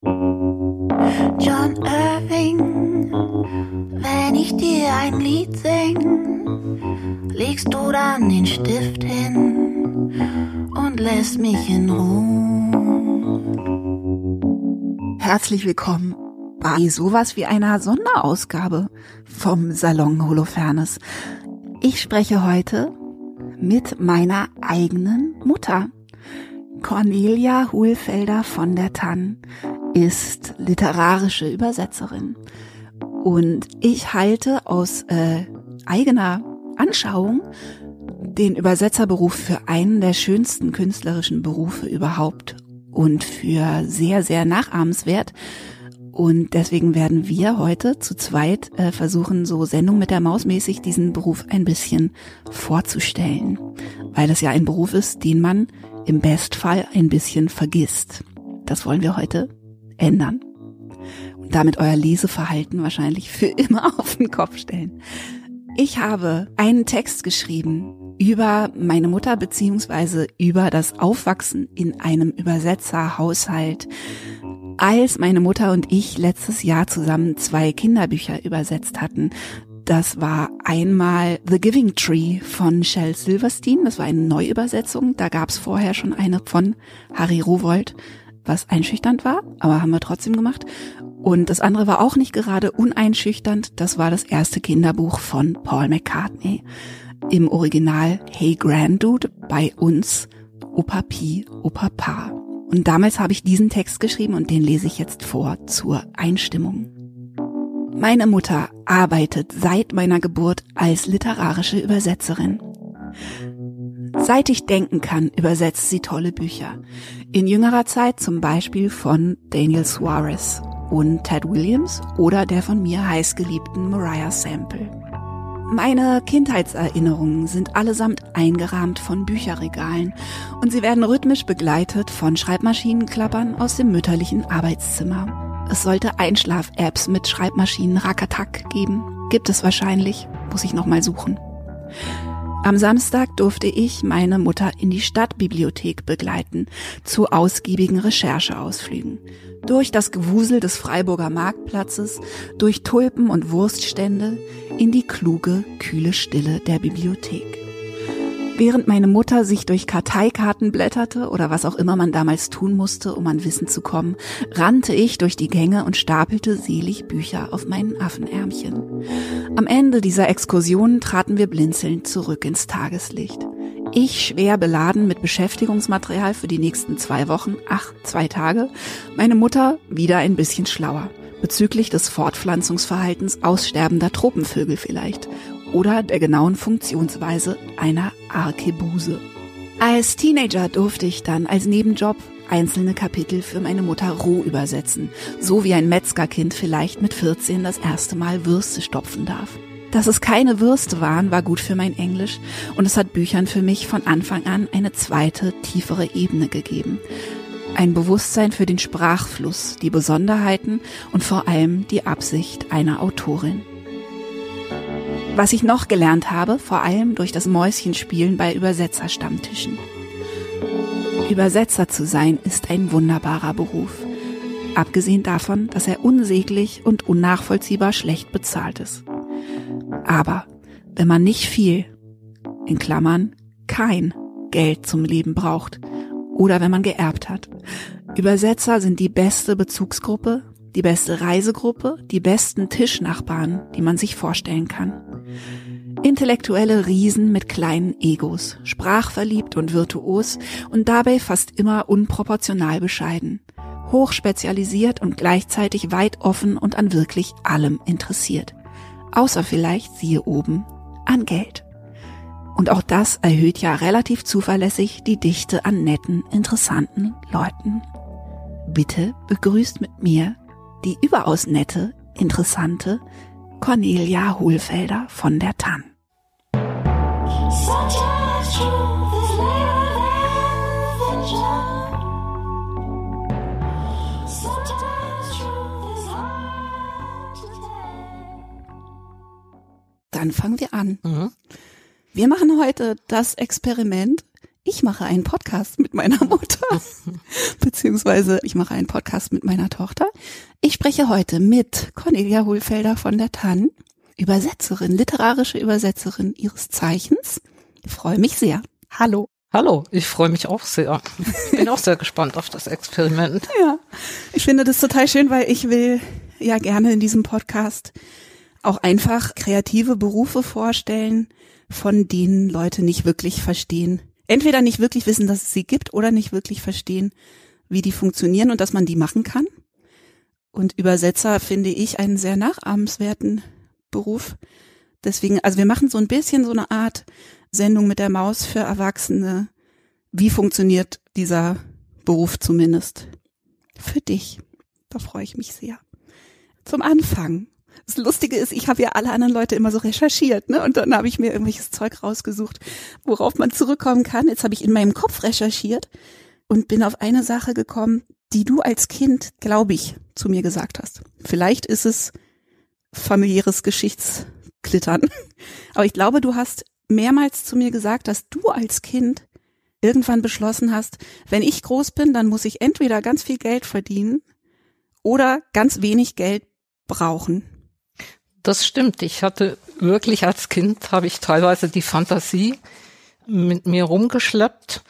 John Irving, wenn ich dir ein Lied sing, legst du dann den Stift hin und lässt mich in Ruhe. Herzlich willkommen bei sowas wie einer Sonderausgabe vom Salon Holofernes. Ich spreche heute mit meiner eigenen Mutter. Cornelia Hohlfelder von der Tann ist literarische Übersetzerin. Und ich halte aus äh, eigener Anschauung den Übersetzerberuf für einen der schönsten künstlerischen Berufe überhaupt und für sehr, sehr nachahmenswert. Und deswegen werden wir heute zu zweit äh, versuchen, so Sendung mit der Maus mäßig diesen Beruf ein bisschen vorzustellen. Weil es ja ein Beruf ist, den man im Bestfall ein bisschen vergisst. Das wollen wir heute ändern. Und damit euer Leseverhalten wahrscheinlich für immer auf den Kopf stellen. Ich habe einen Text geschrieben über meine Mutter beziehungsweise über das Aufwachsen in einem Übersetzerhaushalt, als meine Mutter und ich letztes Jahr zusammen zwei Kinderbücher übersetzt hatten. Das war einmal The Giving Tree von Shel Silverstein. Das war eine Neuübersetzung. Da gab es vorher schon eine von Harry Rowold was einschüchternd war, aber haben wir trotzdem gemacht. Und das andere war auch nicht gerade uneinschüchternd. Das war das erste Kinderbuch von Paul McCartney. Im Original Hey Granddude, bei uns Opa Pi, Opa Pa. Und damals habe ich diesen Text geschrieben und den lese ich jetzt vor zur Einstimmung. Meine Mutter arbeitet seit meiner Geburt als literarische Übersetzerin. Seit ich denken kann, übersetzt sie tolle Bücher. In jüngerer Zeit zum Beispiel von Daniel Suarez und Ted Williams oder der von mir heißgeliebten Mariah Sample. Meine Kindheitserinnerungen sind allesamt eingerahmt von Bücherregalen und sie werden rhythmisch begleitet von Schreibmaschinenklappern aus dem mütterlichen Arbeitszimmer. Es sollte Einschlaf-Apps mit Schreibmaschinen Rakatak geben. Gibt es wahrscheinlich, muss ich nochmal suchen. Am Samstag durfte ich meine Mutter in die Stadtbibliothek begleiten zu ausgiebigen Rechercheausflügen. Durch das Gewusel des Freiburger Marktplatzes, durch Tulpen und Wurststände, in die kluge, kühle Stille der Bibliothek. Während meine Mutter sich durch Karteikarten blätterte oder was auch immer man damals tun musste, um an Wissen zu kommen, rannte ich durch die Gänge und stapelte selig Bücher auf meinen Affenärmchen. Am Ende dieser Exkursion traten wir blinzelnd zurück ins Tageslicht. Ich schwer beladen mit Beschäftigungsmaterial für die nächsten zwei Wochen, ach, zwei Tage, meine Mutter wieder ein bisschen schlauer bezüglich des Fortpflanzungsverhaltens aussterbender Tropenvögel vielleicht oder der genauen Funktionsweise einer Arkebuse. Als Teenager durfte ich dann als Nebenjob einzelne Kapitel für meine Mutter roh übersetzen, so wie ein Metzgerkind vielleicht mit 14 das erste Mal Würste stopfen darf. Dass es keine Würste waren, war gut für mein Englisch und es hat Büchern für mich von Anfang an eine zweite, tiefere Ebene gegeben. Ein Bewusstsein für den Sprachfluss, die Besonderheiten und vor allem die Absicht einer Autorin. Was ich noch gelernt habe, vor allem durch das Mäuschenspielen bei Übersetzerstammtischen. Übersetzer zu sein ist ein wunderbarer Beruf. Abgesehen davon, dass er unsäglich und unnachvollziehbar schlecht bezahlt ist. Aber wenn man nicht viel, in Klammern kein Geld zum Leben braucht oder wenn man geerbt hat, Übersetzer sind die beste Bezugsgruppe, die beste Reisegruppe, die besten Tischnachbarn, die man sich vorstellen kann. Intellektuelle Riesen mit kleinen Egos, sprachverliebt und virtuos und dabei fast immer unproportional bescheiden, hochspezialisiert und gleichzeitig weit offen und an wirklich allem interessiert. Außer vielleicht, siehe oben, an Geld. Und auch das erhöht ja relativ zuverlässig die Dichte an netten, interessanten Leuten. Bitte begrüßt mit mir die überaus nette, interessante Cornelia Hohlfelder von der Tann. Dann fangen wir an. Mhm. Wir machen heute das Experiment, Ich mache einen Podcast mit meiner Mutter, beziehungsweise ich mache einen Podcast mit meiner Tochter. Ich spreche heute mit Cornelia Hohlfelder von der TAN, Übersetzerin, literarische Übersetzerin ihres Zeichens. Ich freue mich sehr. Hallo. Hallo, ich freue mich auch sehr. Bin auch sehr gespannt auf das Experiment. Ja, ich finde das total schön, weil ich will ja gerne in diesem Podcast auch einfach kreative Berufe vorstellen, von denen Leute nicht wirklich verstehen. Entweder nicht wirklich wissen, dass es sie gibt oder nicht wirklich verstehen, wie die funktionieren und dass man die machen kann. Und Übersetzer finde ich einen sehr nachahmenswerten Beruf. Deswegen, also wir machen so ein bisschen so eine Art Sendung mit der Maus für Erwachsene. Wie funktioniert dieser Beruf zumindest? Für dich. Da freue ich mich sehr. Zum Anfang. Das Lustige ist, ich habe ja alle anderen Leute immer so recherchiert, ne? Und dann habe ich mir irgendwelches Zeug rausgesucht, worauf man zurückkommen kann. Jetzt habe ich in meinem Kopf recherchiert und bin auf eine Sache gekommen, die du als Kind, glaube ich, zu mir gesagt hast. Vielleicht ist es familiäres Geschichtsklittern. Aber ich glaube, du hast mehrmals zu mir gesagt, dass du als Kind irgendwann beschlossen hast, wenn ich groß bin, dann muss ich entweder ganz viel Geld verdienen oder ganz wenig Geld brauchen. Das stimmt. Ich hatte wirklich als Kind, habe ich teilweise die Fantasie mit mir rumgeschleppt,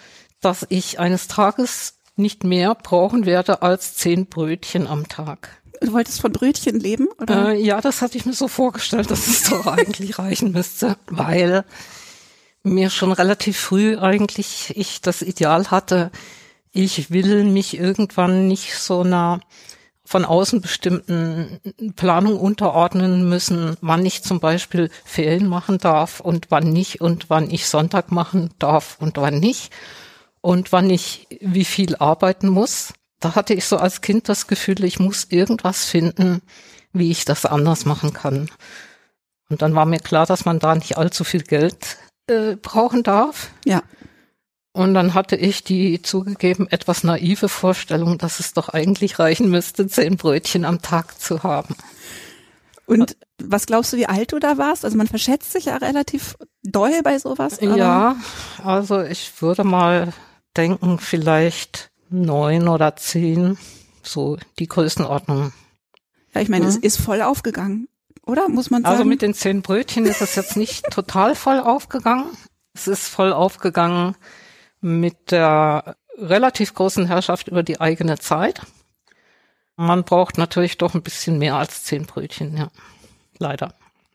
dass ich eines Tages nicht mehr brauchen werde als zehn Brötchen am Tag. Du wolltest von Brötchen leben, oder? Äh, ja, das hatte ich mir so vorgestellt, dass es doch eigentlich reichen müsste, weil mir schon relativ früh eigentlich ich das Ideal hatte, ich will mich irgendwann nicht so einer von außen bestimmten Planung unterordnen müssen, wann ich zum Beispiel Ferien machen darf und wann nicht und wann ich Sonntag machen darf und wann nicht und wann ich wie viel arbeiten muss da hatte ich so als Kind das Gefühl, ich muss irgendwas finden, wie ich das anders machen kann. Und dann war mir klar, dass man da nicht allzu viel Geld äh, brauchen darf. Ja. Und dann hatte ich die zugegeben etwas naive Vorstellung, dass es doch eigentlich reichen müsste, zehn Brötchen am Tag zu haben. Und was glaubst du, wie alt du da warst? Also man verschätzt sich ja relativ doll bei sowas. ja, also ich würde mal denken, vielleicht neun oder zehn, so die Größenordnung. Ja, ich meine, ja. es ist voll aufgegangen, oder? Muss man also sagen? Also mit den zehn Brötchen ist es jetzt nicht total voll aufgegangen. Es ist voll aufgegangen mit der relativ großen Herrschaft über die eigene Zeit. Man braucht natürlich doch ein bisschen mehr als zehn Brötchen, ja. Leider.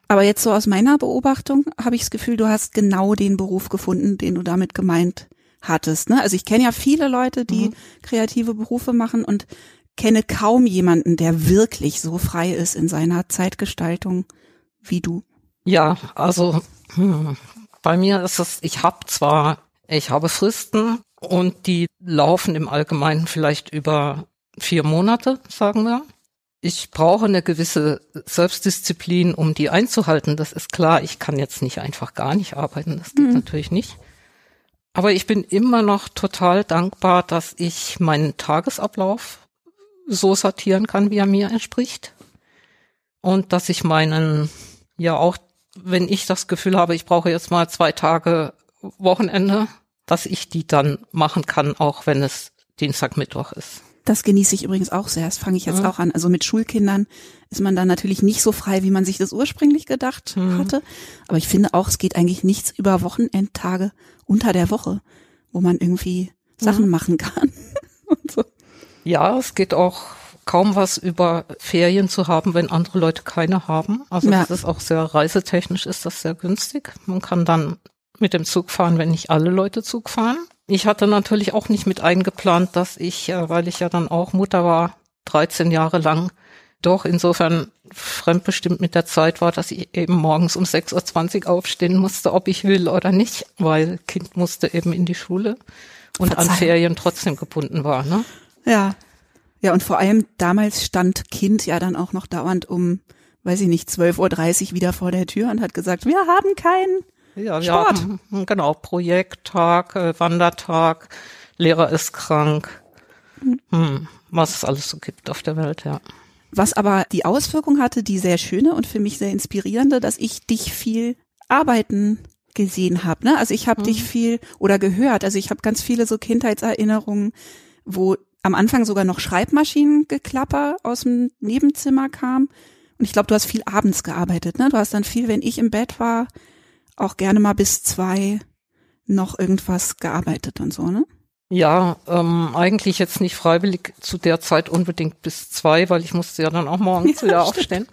Aber jetzt so aus meiner Beobachtung habe ich das Gefühl, du hast genau den Beruf gefunden, den du damit gemeint hattest. Ne? Also ich kenne ja viele Leute, die mhm. kreative Berufe machen und kenne kaum jemanden, der wirklich so frei ist in seiner Zeitgestaltung wie du. Ja, also hm, bei mir ist es, ich habe zwar, ich habe Fristen und die laufen im Allgemeinen vielleicht über vier Monate, sagen wir. Ich brauche eine gewisse Selbstdisziplin, um die einzuhalten. Das ist klar. Ich kann jetzt nicht einfach gar nicht arbeiten. Das geht mhm. natürlich nicht. Aber ich bin immer noch total dankbar, dass ich meinen Tagesablauf so sortieren kann, wie er mir entspricht. Und dass ich meinen, ja auch, wenn ich das Gefühl habe, ich brauche jetzt mal zwei Tage Wochenende, dass ich die dann machen kann, auch wenn es Dienstag, Mittwoch ist. Das genieße ich übrigens auch sehr. Das fange ich jetzt ja. auch an. Also mit Schulkindern ist man dann natürlich nicht so frei, wie man sich das ursprünglich gedacht mhm. hatte. Aber ich finde auch, es geht eigentlich nichts über Wochenendtage unter der Woche, wo man irgendwie Sachen mhm. machen kann. so. Ja, es geht auch kaum was über Ferien zu haben, wenn andere Leute keine haben. Also ja. das ist auch sehr reisetechnisch ist das sehr günstig. Man kann dann mit dem Zug fahren, wenn nicht alle Leute Zug fahren. Ich hatte natürlich auch nicht mit eingeplant, dass ich, äh, weil ich ja dann auch Mutter war, 13 Jahre lang, doch insofern fremdbestimmt mit der Zeit war, dass ich eben morgens um 6.20 Uhr aufstehen musste, ob ich will oder nicht, weil Kind musste eben in die Schule und Verzeihung. an Ferien trotzdem gebunden war. Ne? Ja. Ja, und vor allem damals stand Kind ja dann auch noch dauernd um, weiß ich nicht, 12.30 Uhr wieder vor der Tür und hat gesagt, wir haben keinen ja, Sport. Haben, hm, genau, Projekttag, äh, Wandertag, Lehrer ist krank. Hm. hm, was es alles so gibt auf der Welt, ja. Was aber die Auswirkung hatte, die sehr schöne und für mich sehr inspirierende, dass ich dich viel arbeiten gesehen habe. Ne? Also ich habe mhm. dich viel oder gehört. Also ich habe ganz viele so Kindheitserinnerungen, wo am Anfang sogar noch Schreibmaschinengeklapper aus dem Nebenzimmer kam. Und ich glaube, du hast viel abends gearbeitet. Ne? Du hast dann viel, wenn ich im Bett war, auch gerne mal bis zwei noch irgendwas gearbeitet und so, ne? Ja, ähm, eigentlich jetzt nicht freiwillig zu der Zeit unbedingt bis zwei, weil ich musste ja dann auch morgens ja, wieder aufstehen.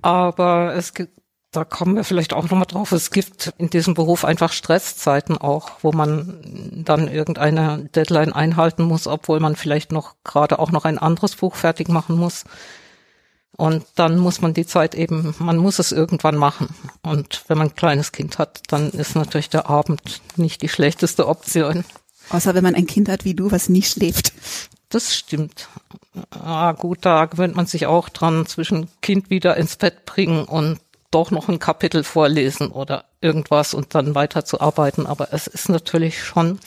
Aber es gibt, da kommen wir vielleicht auch nochmal drauf, es gibt in diesem Beruf einfach Stresszeiten auch, wo man dann irgendeine Deadline einhalten muss, obwohl man vielleicht noch gerade auch noch ein anderes Buch fertig machen muss. Und dann muss man die Zeit eben, man muss es irgendwann machen. Und wenn man ein kleines Kind hat, dann ist natürlich der Abend nicht die schlechteste Option. Außer wenn man ein Kind hat wie du, was nie schläft. Das stimmt. Ah, gut, da gewöhnt man sich auch dran, zwischen Kind wieder ins Bett bringen und doch noch ein Kapitel vorlesen oder irgendwas und dann weiterzuarbeiten. Aber es ist natürlich schon,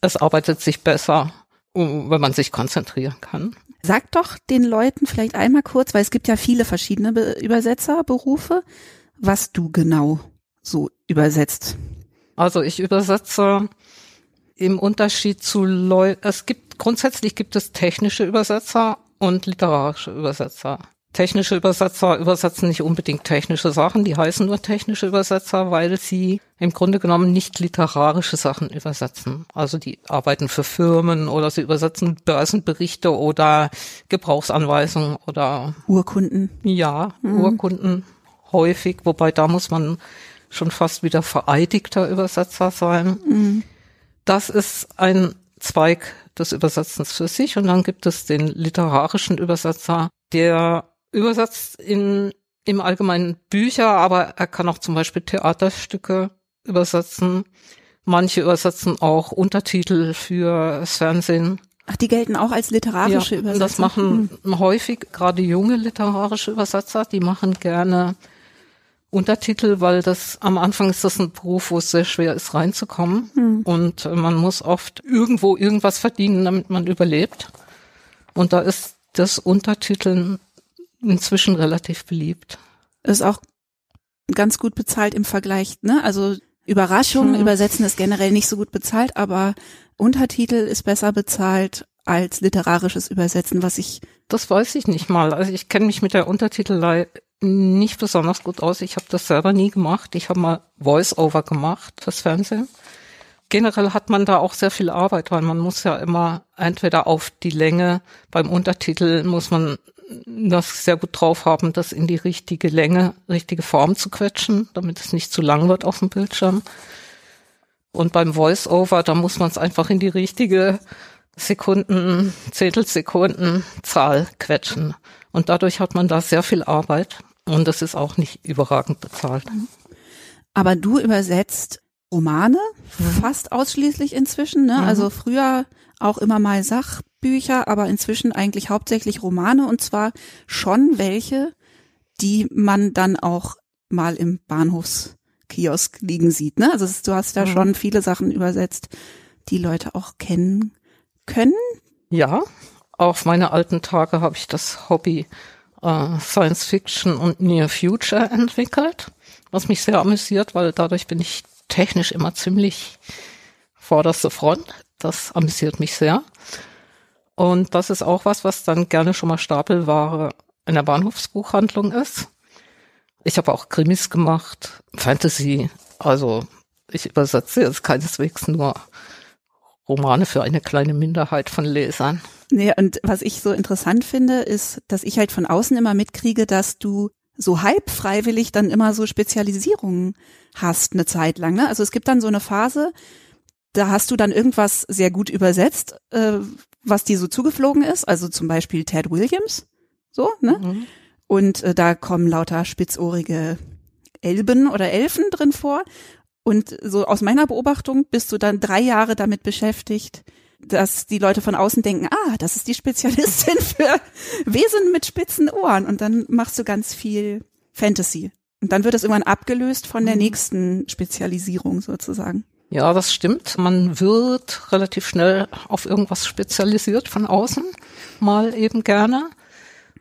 es arbeitet sich besser, wenn man sich konzentrieren kann. Sag doch den Leuten vielleicht einmal kurz, weil es gibt ja viele verschiedene Be Übersetzerberufe, was du genau so übersetzt. Also ich übersetze im Unterschied zu Leuten, es gibt, grundsätzlich gibt es technische Übersetzer und literarische Übersetzer. Technische Übersetzer übersetzen nicht unbedingt technische Sachen, die heißen nur technische Übersetzer, weil sie im Grunde genommen nicht literarische Sachen übersetzen. Also die arbeiten für Firmen oder sie übersetzen Börsenberichte oder Gebrauchsanweisungen oder Urkunden. Ja, mhm. Urkunden häufig, wobei da muss man schon fast wieder vereidigter Übersetzer sein. Mhm. Das ist ein Zweig des Übersetzens für sich und dann gibt es den literarischen Übersetzer, der übersetzt in, im Allgemeinen Bücher, aber er kann auch zum Beispiel Theaterstücke übersetzen. Manche übersetzen auch Untertitel für das Fernsehen. Ach, die gelten auch als literarische ja, Übersetzer. Das machen hm. häufig gerade junge literarische Übersetzer, die machen gerne Untertitel, weil das am Anfang ist das ein Beruf, wo es sehr schwer ist reinzukommen hm. und man muss oft irgendwo irgendwas verdienen, damit man überlebt. Und da ist das Untertiteln inzwischen relativ beliebt. Ist auch ganz gut bezahlt im Vergleich, ne? Also Überraschungen hm. übersetzen ist generell nicht so gut bezahlt, aber Untertitel ist besser bezahlt als literarisches Übersetzen, was ich. Das weiß ich nicht mal. Also ich kenne mich mit der Untertitelei nicht besonders gut aus. Ich habe das selber nie gemacht. Ich habe mal Voice-Over gemacht fürs Fernsehen. Generell hat man da auch sehr viel Arbeit, weil man muss ja immer entweder auf die Länge beim Untertitel muss man das sehr gut drauf haben, das in die richtige Länge, richtige Form zu quetschen, damit es nicht zu lang wird auf dem Bildschirm. Und beim Voice-Over, da muss man es einfach in die richtige Sekunden, Zehntelsekunden Zahl quetschen. Und dadurch hat man da sehr viel Arbeit und das ist auch nicht überragend bezahlt. Aber du übersetzt Romane mhm. fast ausschließlich inzwischen, ne? Mhm. Also früher auch immer mal Sachbücher, aber inzwischen eigentlich hauptsächlich Romane und zwar schon welche, die man dann auch mal im Bahnhofskiosk liegen sieht. Ne? Also du hast da mhm. schon viele Sachen übersetzt, die Leute auch kennen können. Ja, auf meine alten Tage habe ich das Hobby äh, Science Fiction und Near Future entwickelt, was mich sehr amüsiert, weil dadurch bin ich technisch immer ziemlich vorderste Front. Das amüsiert mich sehr. Und das ist auch was, was dann gerne schon mal Stapelware in der Bahnhofsbuchhandlung ist. Ich habe auch Krimis gemacht, Fantasy. Also ich übersetze jetzt keineswegs nur Romane für eine kleine Minderheit von Lesern. Nee, und was ich so interessant finde, ist, dass ich halt von außen immer mitkriege, dass du so halb freiwillig dann immer so Spezialisierungen hast eine Zeit lang. Ne? Also es gibt dann so eine Phase, da hast du dann irgendwas sehr gut übersetzt, äh, was dir so zugeflogen ist, also zum Beispiel Ted Williams, so, ne? Mhm. Und äh, da kommen lauter spitzohrige Elben oder Elfen drin vor. Und so aus meiner Beobachtung bist du dann drei Jahre damit beschäftigt, dass die Leute von außen denken, ah, das ist die Spezialistin für Wesen mit spitzen Ohren. Und dann machst du ganz viel Fantasy. Und dann wird es irgendwann abgelöst von der mhm. nächsten Spezialisierung sozusagen. Ja, das stimmt. Man wird relativ schnell auf irgendwas spezialisiert von außen, mal eben gerne.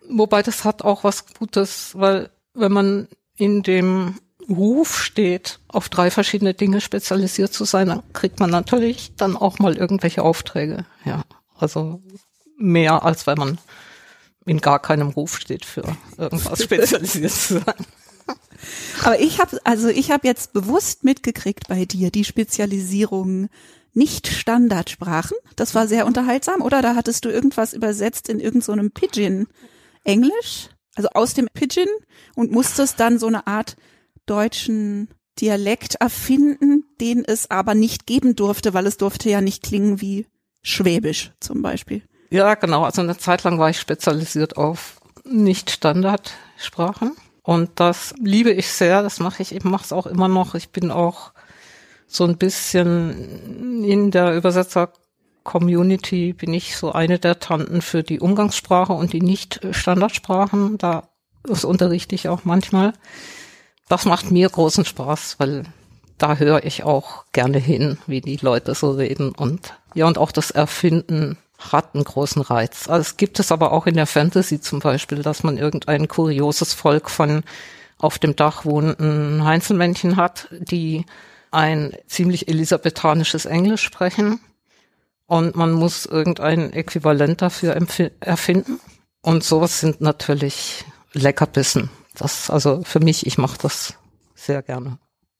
Wobei das hat auch was Gutes, weil wenn man in dem Ruf steht, auf drei verschiedene Dinge spezialisiert zu sein, dann kriegt man natürlich dann auch mal irgendwelche Aufträge. Ja, also mehr als wenn man in gar keinem Ruf steht für irgendwas spezialisiert zu sein. Aber ich habe also ich habe jetzt bewusst mitgekriegt bei dir die Spezialisierung nicht Standardsprachen. Das war sehr unterhaltsam, oder? Da hattest du irgendwas übersetzt in irgendeinem so Pidgin Englisch, also aus dem Pidgin und musstest dann so eine Art deutschen Dialekt erfinden, den es aber nicht geben durfte, weil es durfte ja nicht klingen wie Schwäbisch zum Beispiel. Ja, genau. Also eine Zeit lang war ich spezialisiert auf Nicht-Standardsprachen. Und das liebe ich sehr. Das mache ich eben, mache es auch immer noch. Ich bin auch so ein bisschen in der Übersetzer-Community bin ich so eine der Tanten für die Umgangssprache und die Nicht-Standardsprachen. Da das unterrichte ich auch manchmal. Das macht mir großen Spaß, weil da höre ich auch gerne hin, wie die Leute so reden und ja, und auch das Erfinden hat einen großen Reiz. Also es gibt es aber auch in der Fantasy zum Beispiel, dass man irgendein kurioses Volk von auf dem Dach wohnenden Heinzelmännchen hat, die ein ziemlich elisabethanisches Englisch sprechen und man muss irgendein Äquivalent dafür erfinden. Und sowas sind natürlich Leckerbissen. Das, also für mich, ich mache das sehr gerne.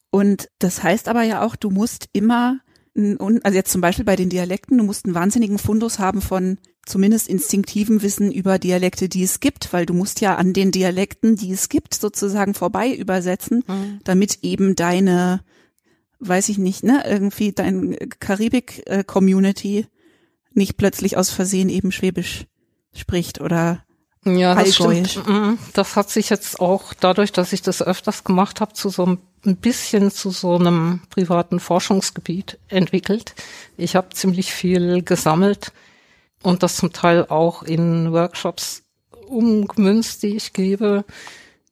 Und das heißt aber ja auch, du musst immer also jetzt zum Beispiel bei den Dialekten, du musst einen wahnsinnigen Fundus haben von zumindest instinktivem Wissen über Dialekte, die es gibt, weil du musst ja an den Dialekten, die es gibt, sozusagen vorbei übersetzen, mhm. damit eben deine, weiß ich nicht, ne, irgendwie dein Karibik-Community nicht plötzlich aus Versehen eben Schwäbisch spricht oder ja, das stimmt. Mhm. Das hat sich jetzt auch dadurch, dass ich das öfters gemacht habe, zu so ein bisschen zu so einem privaten Forschungsgebiet entwickelt. Ich habe ziemlich viel gesammelt und das zum Teil auch in Workshops umgemünzt, die ich gebe,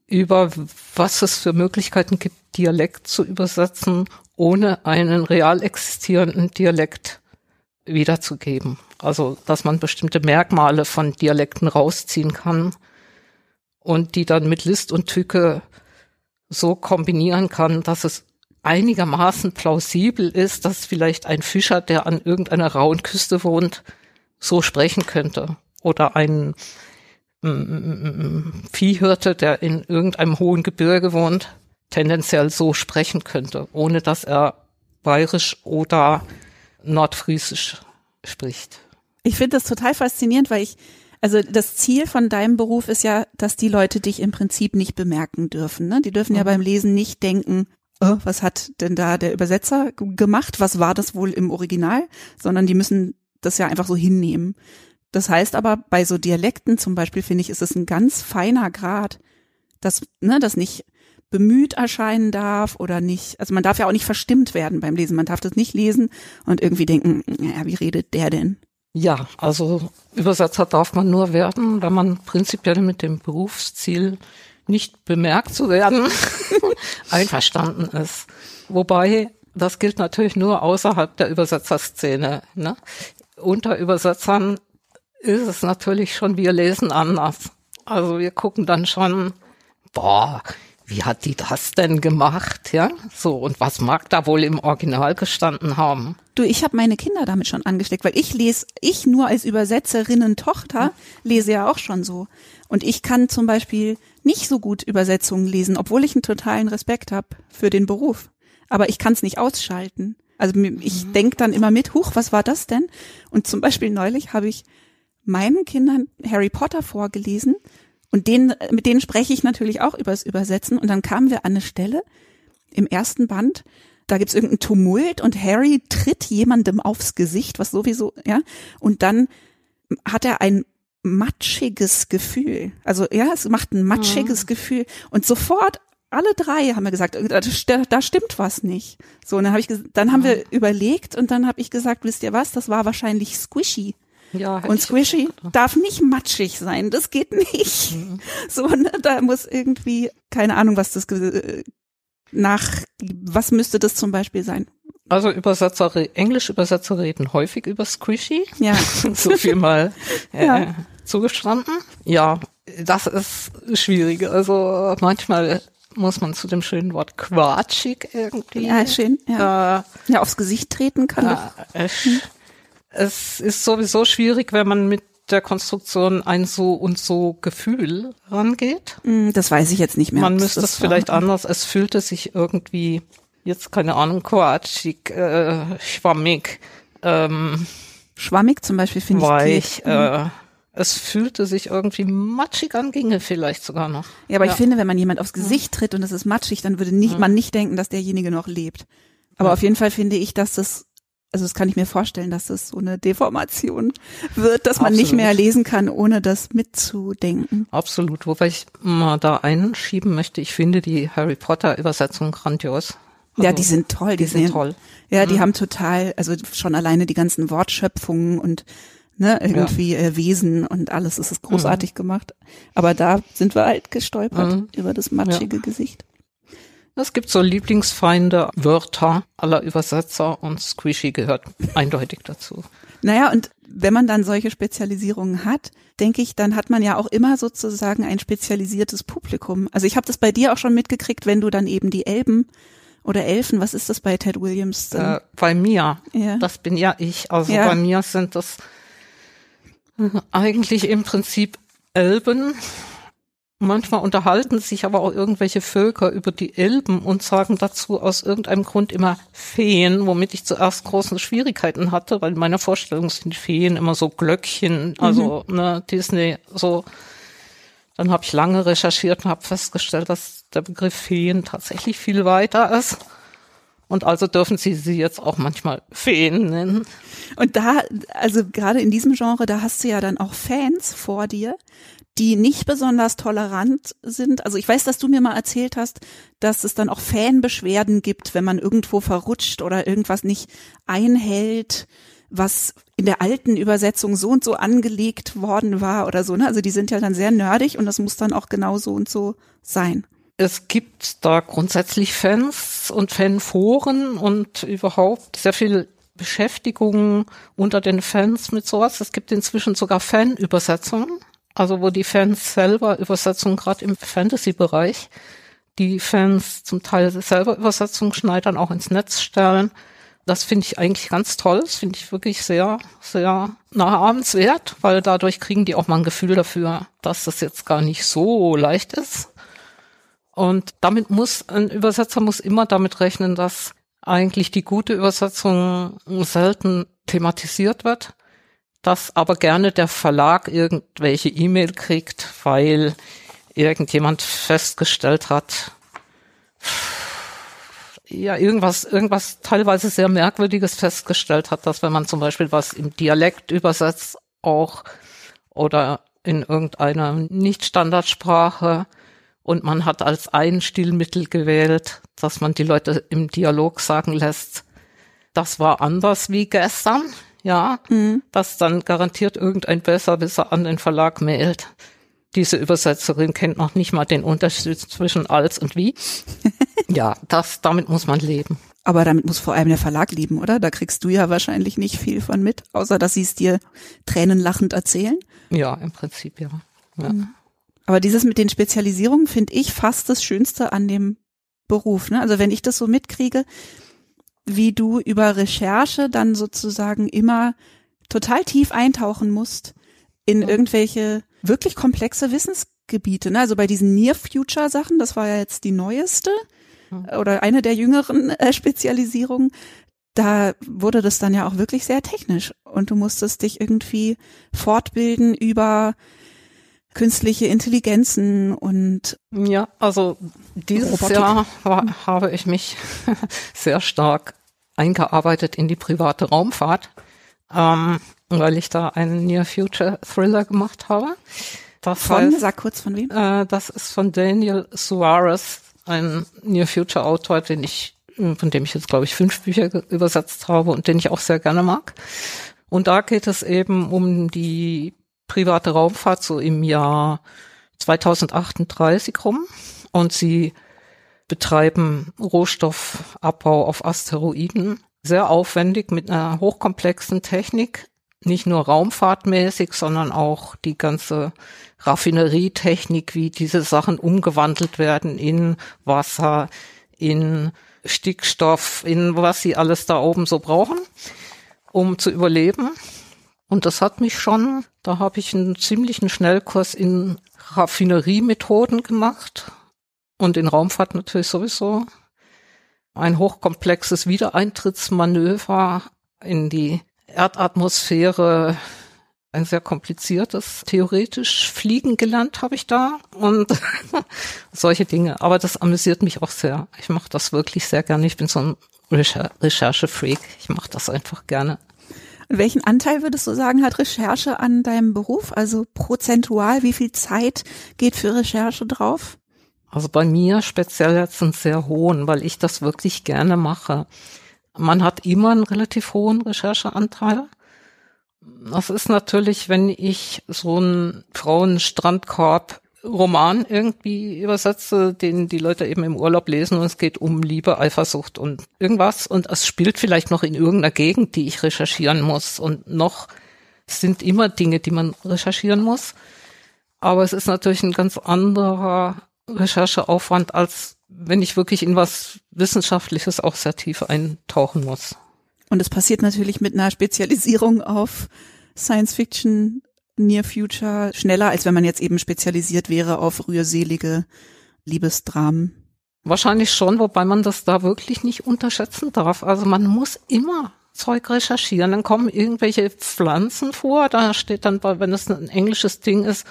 über was es für Möglichkeiten gibt, Dialekt zu übersetzen, ohne einen real existierenden Dialekt wiederzugeben. Also, dass man bestimmte Merkmale von Dialekten rausziehen kann und die dann mit List und Tücke so kombinieren kann, dass es einigermaßen plausibel ist, dass vielleicht ein Fischer, der an irgendeiner rauen Küste wohnt, so sprechen könnte. Oder ein mm, mm, mm, Viehhirte, der in irgendeinem hohen Gebirge wohnt, tendenziell so sprechen könnte, ohne dass er bayerisch oder nordfriesisch spricht. Ich finde das total faszinierend, weil ich, also das Ziel von deinem Beruf ist ja, dass die Leute dich im Prinzip nicht bemerken dürfen. Ne? Die dürfen mhm. ja beim Lesen nicht denken, oh, was hat denn da der Übersetzer gemacht? Was war das wohl im Original? Sondern die müssen das ja einfach so hinnehmen. Das heißt aber, bei so Dialekten zum Beispiel, finde ich, ist es ein ganz feiner Grad, dass, ne, das nicht bemüht erscheinen darf oder nicht, also man darf ja auch nicht verstimmt werden beim Lesen. Man darf das nicht lesen und irgendwie denken, ja, wie redet der denn? Ja, also Übersetzer darf man nur werden, wenn man prinzipiell mit dem Berufsziel nicht bemerkt zu werden einverstanden ist. Wobei, das gilt natürlich nur außerhalb der Übersetzerszene. Ne? Unter Übersetzern ist es natürlich schon, wir lesen anders. Also wir gucken dann schon, boah, wie hat die das denn gemacht, ja? So, und was mag da wohl im Original gestanden haben? Du, ich habe meine Kinder damit schon angesteckt, weil ich lese, ich nur als Übersetzerinnen Tochter lese ja auch schon so. Und ich kann zum Beispiel nicht so gut Übersetzungen lesen, obwohl ich einen totalen Respekt habe für den Beruf. Aber ich kann es nicht ausschalten. Also ich mhm. denk dann immer mit, huch, was war das denn? Und zum Beispiel neulich habe ich meinen Kindern Harry Potter vorgelesen und denen, mit denen spreche ich natürlich auch übers Übersetzen. Und dann kamen wir an eine Stelle im ersten Band, da gibt's irgendeinen Tumult und Harry tritt jemandem aufs Gesicht, was sowieso, ja, und dann hat er ein matschiges Gefühl. Also ja, es macht ein matschiges mhm. Gefühl und sofort alle drei haben wir gesagt, da, stimmt was nicht. So, und dann habe ich dann haben wir mhm. überlegt und dann habe ich gesagt, wisst ihr was, das war wahrscheinlich squishy. Ja, und Squishy darf nicht matschig sein, das geht nicht. Mhm. So, ne, da muss irgendwie, keine Ahnung, was das nach, was müsste das zum Beispiel sein? Also Übersetzer, Englisch-Übersetzer reden häufig über Squishy. Ja. so viel mal äh, ja. zugestanden. Ja, das ist schwierig. Also manchmal muss man zu dem schönen Wort quatschig irgendwie. Ja, schön. Ja, Äh, ja aufs Gesicht treten kann. doch. Ja, es, ist sowieso schwierig, wenn man mit der Konstruktion ein so und so Gefühl rangeht. Hm, Das weiß ich jetzt nicht mehr. Man müsste es vielleicht war. anders. Es fühlte sich irgendwie, jetzt keine Ahnung, quatschig, äh, schwammig, ähm, Schwammig zum Beispiel finde ich weich. Mhm. Äh, es fühlte sich irgendwie matschig an, ginge vielleicht sogar noch. Ja, aber Ja. ich finde, wenn man jemand aufs Gesicht tritt und es ist matschig, dann würde nicht, man nicht denken, dass derjenige noch lebt. Aber Ja. auf jeden Fall finde ich, dass das, also das kann ich mir vorstellen, dass das so eine Deformation wird, dass man nicht Absolut. mehr lesen kann, ohne das mitzudenken. Absolut, wobei ich mal da einschieben möchte, ich finde die Harry Potter Übersetzung grandios. ja, Also, die sind toll, die, die sind toll. Ja, die haben total, also schon alleine die ganzen Wortschöpfungen und ne, irgendwie äh, Wesen und alles, es ist großartig gemacht. Aber da sind wir halt gestolpert Mhm. über das matschige Gesicht. Es gibt so Lieblingsfeinde, Wörter aller Übersetzer und Squishy gehört eindeutig dazu. Naja, und wenn man dann solche Spezialisierungen hat, denke ich, dann hat man ja auch immer sozusagen ein spezialisiertes Publikum. Also ich habe das bei dir auch schon mitgekriegt, wenn du dann eben die Elben oder Elfen, was ist das bei Ted Williams? Äh, bei mir, ja. das bin ja ich, also Ja. bei mir sind das äh, eigentlich im Prinzip Elben. Manchmal unterhalten sich aber auch irgendwelche Völker über die Elben und sagen dazu aus irgendeinem Grund immer Feen, womit ich zuerst große Schwierigkeiten hatte, weil in meiner Vorstellung sind Feen immer so Glöckchen, also ne, Disney so. Dann habe ich lange recherchiert und habe festgestellt, dass der Begriff Feen tatsächlich viel weiter ist. Und also dürfen Sie sie jetzt auch manchmal Feen nennen. Und da, also gerade in diesem Genre, da hast du ja dann auch Fans vor dir, die nicht besonders tolerant sind. Also ich weiß, dass du mir mal erzählt hast, dass es dann auch Fanbeschwerden gibt, wenn man irgendwo verrutscht oder irgendwas nicht einhält, was in der alten Übersetzung so und so angelegt worden war oder so. Ne? Also die sind ja dann sehr nerdig und das muss dann auch genau so und so sein. Es gibt da grundsätzlich Fans und Fanforen und überhaupt sehr viel Beschäftigung unter den Fans mit sowas. Es gibt inzwischen sogar Fanübersetzungen, also wo die Fans selber Übersetzungen, gerade im Fantasy-Bereich, die Fans zum Teil selber Übersetzungen schneidern, auch ins Netz stellen. Das finde ich eigentlich ganz toll. Das finde ich wirklich sehr, sehr nachahmenswert, weil dadurch kriegen die auch mal ein Gefühl dafür, dass das jetzt gar nicht so leicht ist. Und damit muss, ein Übersetzer muss immer damit rechnen, dass eigentlich die gute Übersetzung selten thematisiert wird, dass aber gerne der Verlag irgendwelche E-Mail kriegt, weil irgendjemand festgestellt hat, ja, irgendwas, irgendwas teilweise sehr Merkwürdiges festgestellt hat, dass wenn man zum Beispiel was im Dialekt übersetzt auch oder in irgendeiner Nicht-Standardsprache und man hat als ein Stilmittel gewählt, dass man die Leute im Dialog sagen lässt, das war anders wie gestern, ja, dass dann garantiert irgendein Besserwisser an den Verlag mailt. Diese Übersetzerin kennt noch nicht mal den Unterschied zwischen als und wie. ja, das, damit muss man leben. Aber damit muss vor allem der Verlag leben, oder? Da kriegst du ja wahrscheinlich nicht viel von mit, außer dass sie es dir tränenlachend erzählen. Ja, im Prinzip, ja. ja. Aber dieses mit den Spezialisierungen finde ich fast das Schönste an dem Beruf. Ne? Also wenn ich das so mitkriege, wie du über Recherche dann sozusagen immer total tief eintauchen musst in irgendwelche wirklich komplexe Wissensgebiete. Ne? Also bei diesen Near-Future-Sachen, das war ja jetzt die neueste oder eine der jüngeren äh, Spezialisierungen, da wurde das dann ja auch wirklich sehr technisch und du musstest dich irgendwie fortbilden über künstliche Intelligenzen und Ja, also dieses Robotik. Jahr war, habe ich mich sehr stark eingearbeitet in die private Raumfahrt, ähm, weil ich da einen Near Future Thriller gemacht habe. Das von, heißt, sag kurz von wem? äh, das ist von Daniel Suarez, ein Near Future Autor, den ich, von dem ich jetzt glaube ich fünf Bücher übersetzt habe und den ich auch sehr gerne mag. Und da geht es eben um die private Raumfahrt so im Jahr 2038 rum und sie betreiben Rohstoffabbau auf Asteroiden. Sehr aufwendig mit einer hochkomplexen Technik nicht nur raumfahrtmäßig, sondern auch die ganze Raffinerietechnik, wie diese Sachen umgewandelt werden in Wasser, in Stickstoff, in was sie alles da oben so brauchen, um zu überleben. Und das hat mich schon, da habe ich einen ziemlichen Schnellkurs in Raffineriemethoden gemacht und in Raumfahrt natürlich sowieso. Ein hochkomplexes Wiedereintrittsmanöver in die Erdatmosphäre ein sehr kompliziertes, theoretisch fliegen gelernt habe ich da und solche Dinge. Aber das amüsiert mich auch sehr. Ich mache das wirklich sehr gerne. Ich bin so ein Recher Recherche-Freak. Ich mache das einfach gerne. Welchen Anteil würdest du sagen, hat Recherche an deinem Beruf? Also prozentual, wie viel Zeit geht für Recherche drauf? Also bei mir speziell jetzt einen sehr hohen, weil ich das wirklich gerne mache. Man hat immer einen relativ hohen Rechercheanteil. Das ist natürlich, wenn ich so einen Frauenstrandkorb Roman irgendwie übersetze, den die Leute eben im Urlaub lesen und es geht um Liebe, Eifersucht und irgendwas und es spielt vielleicht noch in irgendeiner Gegend, die ich recherchieren muss und noch sind immer Dinge, die man recherchieren muss. Aber es ist natürlich ein ganz anderer Rechercheaufwand, als wenn ich wirklich in was Wissenschaftliches auch sehr tief eintauchen muss. Und es passiert natürlich mit einer Spezialisierung auf Science Fiction, Near Future schneller, als wenn man jetzt eben spezialisiert wäre auf rührselige Liebesdramen. Wahrscheinlich schon, wobei man das da wirklich nicht unterschätzen darf. Also man muss immer Zeug recherchieren. Dann kommen irgendwelche Pflanzen vor. Da steht dann, wenn es ein englisches Ding ist,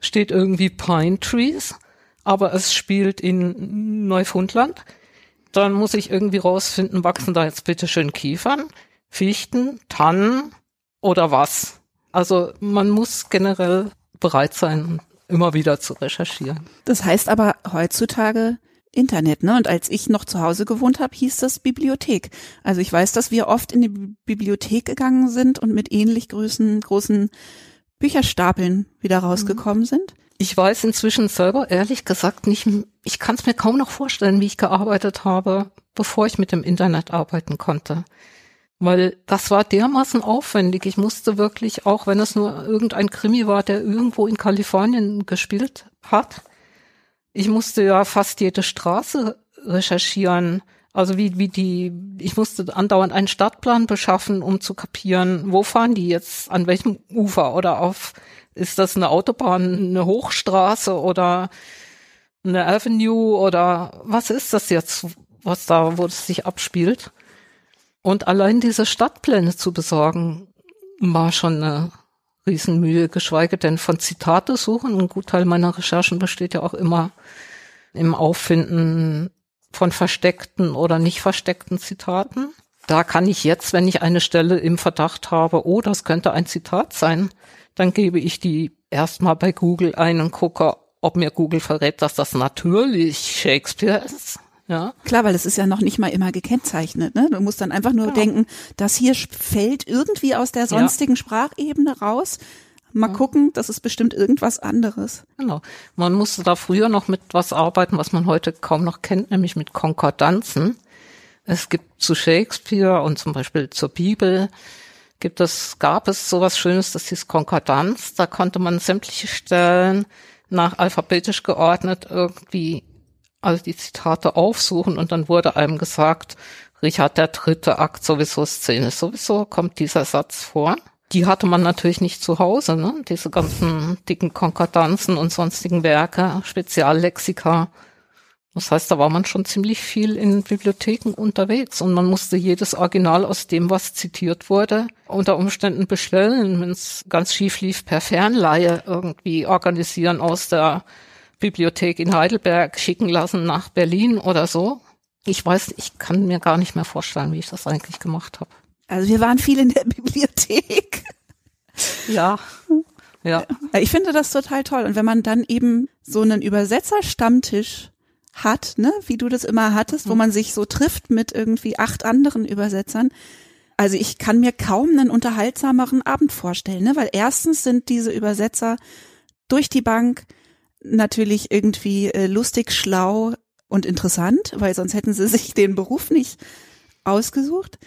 steht irgendwie Pine Trees aber es spielt in Neufundland. Dann muss ich irgendwie rausfinden, wachsen da jetzt bitte schön Kiefern, Fichten, Tannen oder was? Also man muss generell bereit sein, immer wieder zu recherchieren. Das heißt aber heutzutage Internet, ne? Und als ich noch zu Hause gewohnt habe, hieß das Bibliothek. Also ich weiß, dass wir oft in die Bibliothek gegangen sind und mit ähnlich großen, großen Bücherstapeln wieder rausgekommen mhm. sind. Ich weiß inzwischen selber ehrlich gesagt nicht, ich kann es mir kaum noch vorstellen, wie ich gearbeitet habe, bevor ich mit dem Internet arbeiten konnte. Weil das war dermaßen aufwendig. Ich musste wirklich, auch wenn es nur irgendein Krimi war, der irgendwo in Kalifornien gespielt hat, ich musste ja fast jede Straße recherchieren. Also wie, wie die, ich musste andauernd einen Stadtplan beschaffen, um zu kapieren, wo fahren die jetzt, an welchem Ufer oder auf ist das eine Autobahn, eine Hochstraße oder eine Avenue oder was ist das jetzt, was da, wo es sich abspielt? Und allein diese Stadtpläne zu besorgen, war schon eine Riesenmühe, geschweige denn von Zitate suchen. Ein Gutteil meiner Recherchen besteht ja auch immer im Auffinden von versteckten oder nicht versteckten Zitaten. Da kann ich jetzt, wenn ich eine Stelle im Verdacht habe, oh, das könnte ein Zitat sein, dann gebe ich die erstmal bei Google ein und gucke, ob mir Google verrät, dass das natürlich Shakespeare ist. Ja. Klar, weil es ist ja noch nicht mal immer gekennzeichnet. Ne? Du musst dann einfach nur genau. denken, das hier fällt irgendwie aus der sonstigen ja. Sprachebene raus. Mal ja. gucken, das ist bestimmt irgendwas anderes. Genau. Man musste da früher noch mit was arbeiten, was man heute kaum noch kennt, nämlich mit Konkordanzen. Es gibt zu Shakespeare und zum Beispiel zur Bibel gibt es, gab es sowas Schönes, das hieß Konkordanz. Da konnte man sämtliche Stellen nach alphabetisch geordnet irgendwie, also die Zitate aufsuchen und dann wurde einem gesagt, Richard der dritte Akt sowieso Szene. Sowieso kommt dieser Satz vor. Die hatte man natürlich nicht zu Hause, ne? Diese ganzen dicken Konkordanzen und sonstigen Werke, Speziallexika. Das heißt, da war man schon ziemlich viel in Bibliotheken unterwegs und man musste jedes Original aus dem, was zitiert wurde, unter Umständen bestellen, wenn es ganz schief lief, per Fernleihe irgendwie organisieren aus der Bibliothek in Heidelberg schicken lassen nach Berlin oder so. Ich weiß, ich kann mir gar nicht mehr vorstellen, wie ich das eigentlich gemacht habe. Also wir waren viel in der Bibliothek. Ja. Ja. Ich finde das total toll. Und wenn man dann eben so einen Übersetzerstammtisch hat, ne, wie du das immer hattest, wo mhm. man sich so trifft mit irgendwie acht anderen Übersetzern. Also ich kann mir kaum einen unterhaltsameren Abend vorstellen, ne, weil erstens sind diese Übersetzer durch die Bank natürlich irgendwie äh, lustig, schlau und interessant, weil sonst hätten sie sich den Beruf nicht ausgesucht.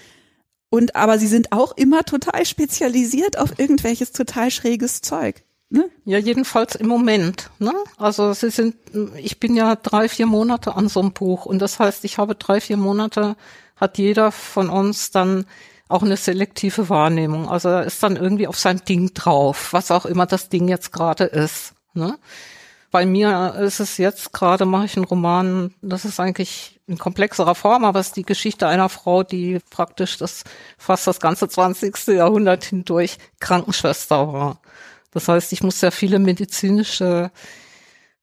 Und aber sie sind auch immer total spezialisiert auf irgendwelches total schräges Zeug. Ne? Ja, jedenfalls im Moment. Ne? Also sie sind, ich bin ja drei, vier Monate an so einem Buch und das heißt, ich habe drei, vier Monate, hat jeder von uns dann auch eine selektive Wahrnehmung. Also er ist dann irgendwie auf sein Ding drauf, was auch immer das Ding jetzt gerade ist. Ne? Bei mir ist es jetzt gerade, mache ich einen Roman, das ist eigentlich in komplexerer Form, aber es ist die Geschichte einer Frau, die praktisch das fast das ganze 20. Jahrhundert hindurch Krankenschwester war. Das heißt, ich muss sehr viele medizinische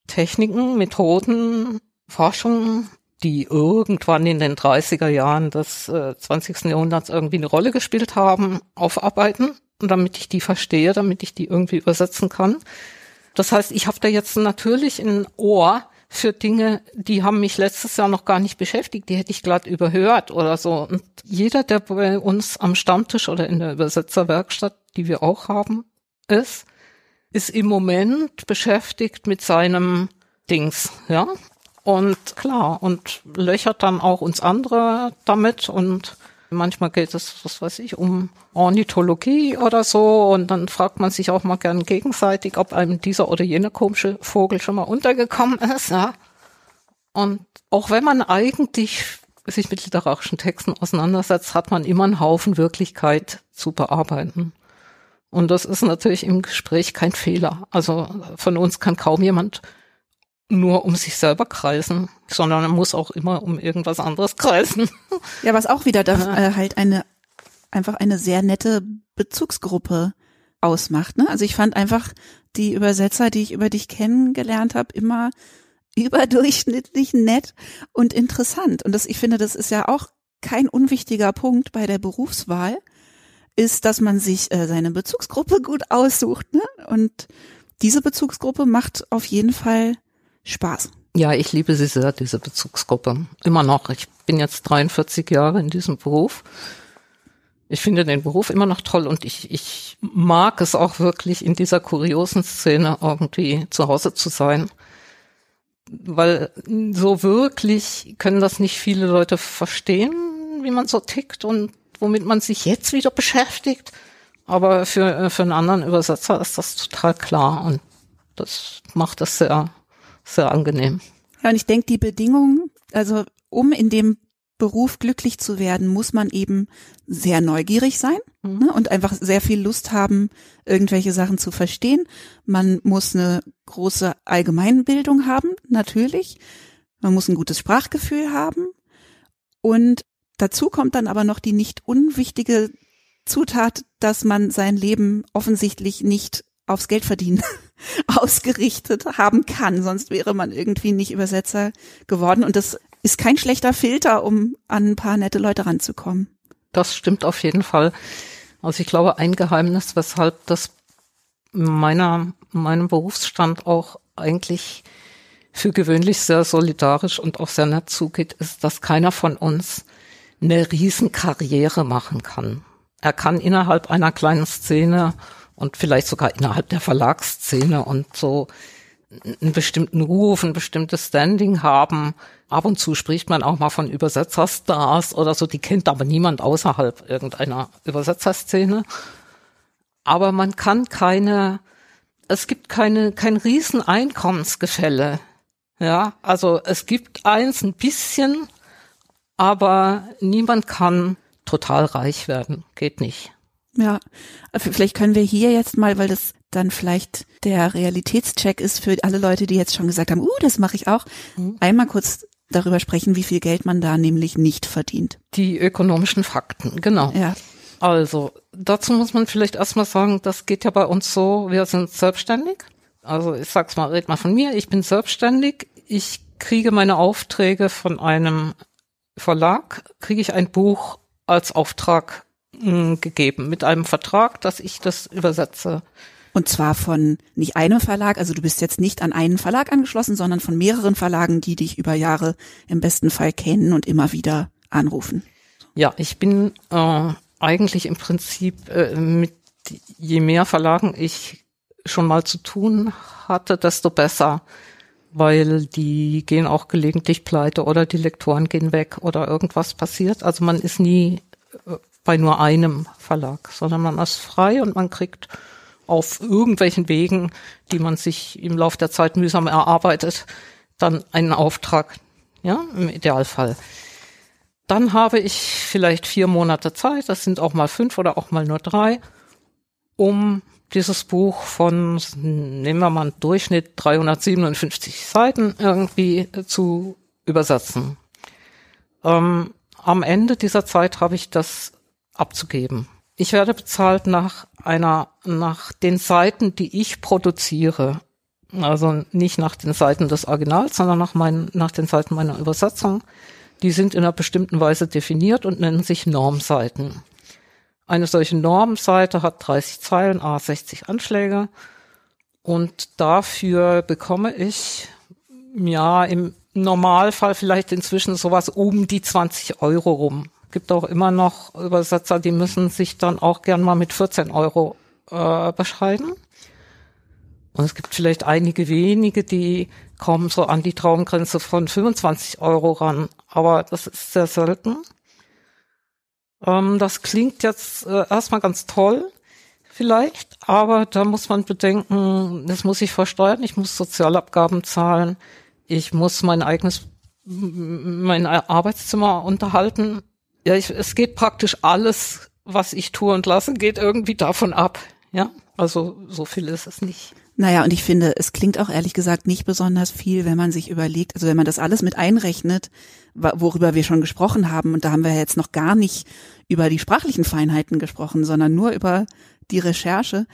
Techniken, Methoden, Forschungen, die irgendwann in den 30er Jahren des äh, 20. Jahrhunderts irgendwie eine Rolle gespielt haben, aufarbeiten. Damit ich die verstehe, damit ich die irgendwie übersetzen kann. Das heißt, ich habe da jetzt natürlich ein Ohr für Dinge, die haben mich letztes Jahr noch gar nicht beschäftigt, die hätte ich glatt überhört oder so. Und jeder, der bei uns am Stammtisch oder in der Übersetzerwerkstatt, die wir auch haben, ist, ist im Moment beschäftigt mit seinem Dings, ja. Und klar, und löchert dann auch uns andere damit und manchmal geht es, was weiß ich, um Ornithologie oder so und dann fragt man sich auch mal gern gegenseitig, ob einem dieser oder jener komische Vogel schon mal untergekommen ist, ja. Und auch wenn man eigentlich sich mit literarischen Texten auseinandersetzt, hat man immer einen Haufen Wirklichkeit zu bearbeiten. Und das ist natürlich im Gespräch kein Fehler. Also von uns kann kaum jemand nur um sich selber kreisen, sondern er muss auch immer um irgendwas anderes kreisen. Ja, was auch wieder da, äh, halt eine einfach eine sehr nette Bezugsgruppe ausmacht. Ne? Also ich fand einfach die Übersetzer, die ich über dich kennengelernt habe, immer überdurchschnittlich nett und interessant. Und das, ich finde, das ist ja auch kein unwichtiger Punkt bei der Berufswahl, ist, dass man sich äh, seine Bezugsgruppe gut aussucht. Ne? Und diese Bezugsgruppe macht auf jeden Fall Spaß. Ja, ich liebe sie sehr, diese Bezugsgruppe. Immer noch. Ich bin jetzt 43 Jahre in diesem Beruf. Ich finde den Beruf immer noch toll und ich, ich mag es auch wirklich in dieser kuriosen Szene irgendwie zu Hause zu sein. Weil so wirklich können das nicht viele Leute verstehen, wie man so tickt und womit man sich jetzt wieder beschäftigt. Aber für, für einen anderen Übersetzer ist das total klar und das macht es sehr, sehr angenehm. Ja, und ich denke, die Bedingungen, also um in dem Beruf glücklich zu werden, muss man eben sehr neugierig sein mhm. ne, und einfach sehr viel Lust haben, irgendwelche Sachen zu verstehen. Man muss eine große Allgemeinbildung haben, natürlich. Man muss ein gutes Sprachgefühl haben und Dazu kommt dann aber noch die nicht unwichtige Zutat, dass man sein Leben offensichtlich nicht aufs Geldverdienen ausgerichtet haben kann. Sonst wäre man irgendwie nicht Übersetzer geworden. Und das ist kein schlechter Filter, um an ein paar nette Leute ranzukommen. Das stimmt auf jeden Fall. Also ich glaube, ein Geheimnis, weshalb das meiner, meinem Berufsstand auch eigentlich für gewöhnlich sehr solidarisch und auch sehr nett zugeht, ist, dass keiner von uns eine Riesenkarriere machen kann. Er kann innerhalb einer kleinen Szene und vielleicht sogar innerhalb der Verlagsszene und so einen bestimmten Ruf, ein bestimmtes Standing haben. Ab und zu spricht man auch mal von Übersetzerstars oder so, die kennt aber niemand außerhalb irgendeiner Übersetzerszene. Aber man kann keine, es gibt keine, kein Rieseneinkommensgefälle. Ja, also es gibt eins ein bisschen, aber niemand kann total reich werden. Geht nicht. Ja, vielleicht können wir hier jetzt mal, weil das dann vielleicht der Realitätscheck ist für alle Leute, die jetzt schon gesagt haben, uh, das mache ich auch, mhm. einmal kurz darüber sprechen, wie viel Geld man da nämlich nicht verdient. Die ökonomischen Fakten, genau. Ja. Also, dazu muss man vielleicht erstmal sagen, das geht ja bei uns so, wir sind selbstständig. Also, ich sag's mal, red mal von mir, ich bin selbstständig. Ich kriege meine Aufträge von einem Verlag kriege ich ein Buch als Auftrag gegeben mit einem Vertrag, dass ich das übersetze. Und zwar von nicht einem Verlag, also du bist jetzt nicht an einen Verlag angeschlossen, sondern von mehreren Verlagen, die dich über Jahre im besten Fall kennen und immer wieder anrufen. Ja, ich bin äh, eigentlich im Prinzip äh, mit je mehr Verlagen ich schon mal zu tun hatte, desto besser weil die gehen auch gelegentlich pleite oder die Lektoren gehen weg oder irgendwas passiert. Also man ist nie äh, bei nur einem Verlag, sondern man ist frei und man kriegt auf irgendwelchen Wegen, die man sich im Laufe der Zeit mühsam erarbeitet, dann einen Auftrag, ja, im Idealfall. Dann habe ich vielleicht vier Monate Zeit, das sind auch mal fünf oder auch mal nur drei, um dieses Buch von, nehmen wir mal einen Durchschnitt 357 Seiten irgendwie zu übersetzen. Ähm, am Ende dieser Zeit habe ich das abzugeben. Ich werde bezahlt nach einer, nach den Seiten, die ich produziere. Also nicht nach den Seiten des Originals, sondern nach meinen, nach den Seiten meiner Übersetzung. Die sind in einer bestimmten Weise definiert und nennen sich Normseiten. Eine solche Normseite hat 30 Zeilen, a 60 Anschläge. Und dafür bekomme ich, ja, im Normalfall vielleicht inzwischen sowas um die 20 Euro rum gibt auch immer noch Übersetzer, die müssen sich dann auch gern mal mit 14 Euro äh, bescheiden. Und es gibt vielleicht einige wenige, die kommen so an die Traumgrenze von 25 Euro ran. Aber das ist sehr selten. Ähm, das klingt jetzt äh, erstmal ganz toll, vielleicht, aber da muss man bedenken, das muss ich versteuern, ich muss Sozialabgaben zahlen, ich muss mein eigenes mein Arbeitszimmer unterhalten ja, ich, es geht praktisch alles, was ich tue und lasse, geht irgendwie davon ab. Ja, also so viel ist es nicht. Naja, und ich finde, es klingt auch ehrlich gesagt nicht besonders viel, wenn man sich überlegt, also wenn man das alles mit einrechnet, worüber wir schon gesprochen haben, und da haben wir jetzt noch gar nicht über die sprachlichen Feinheiten gesprochen, sondern nur über die Recherche,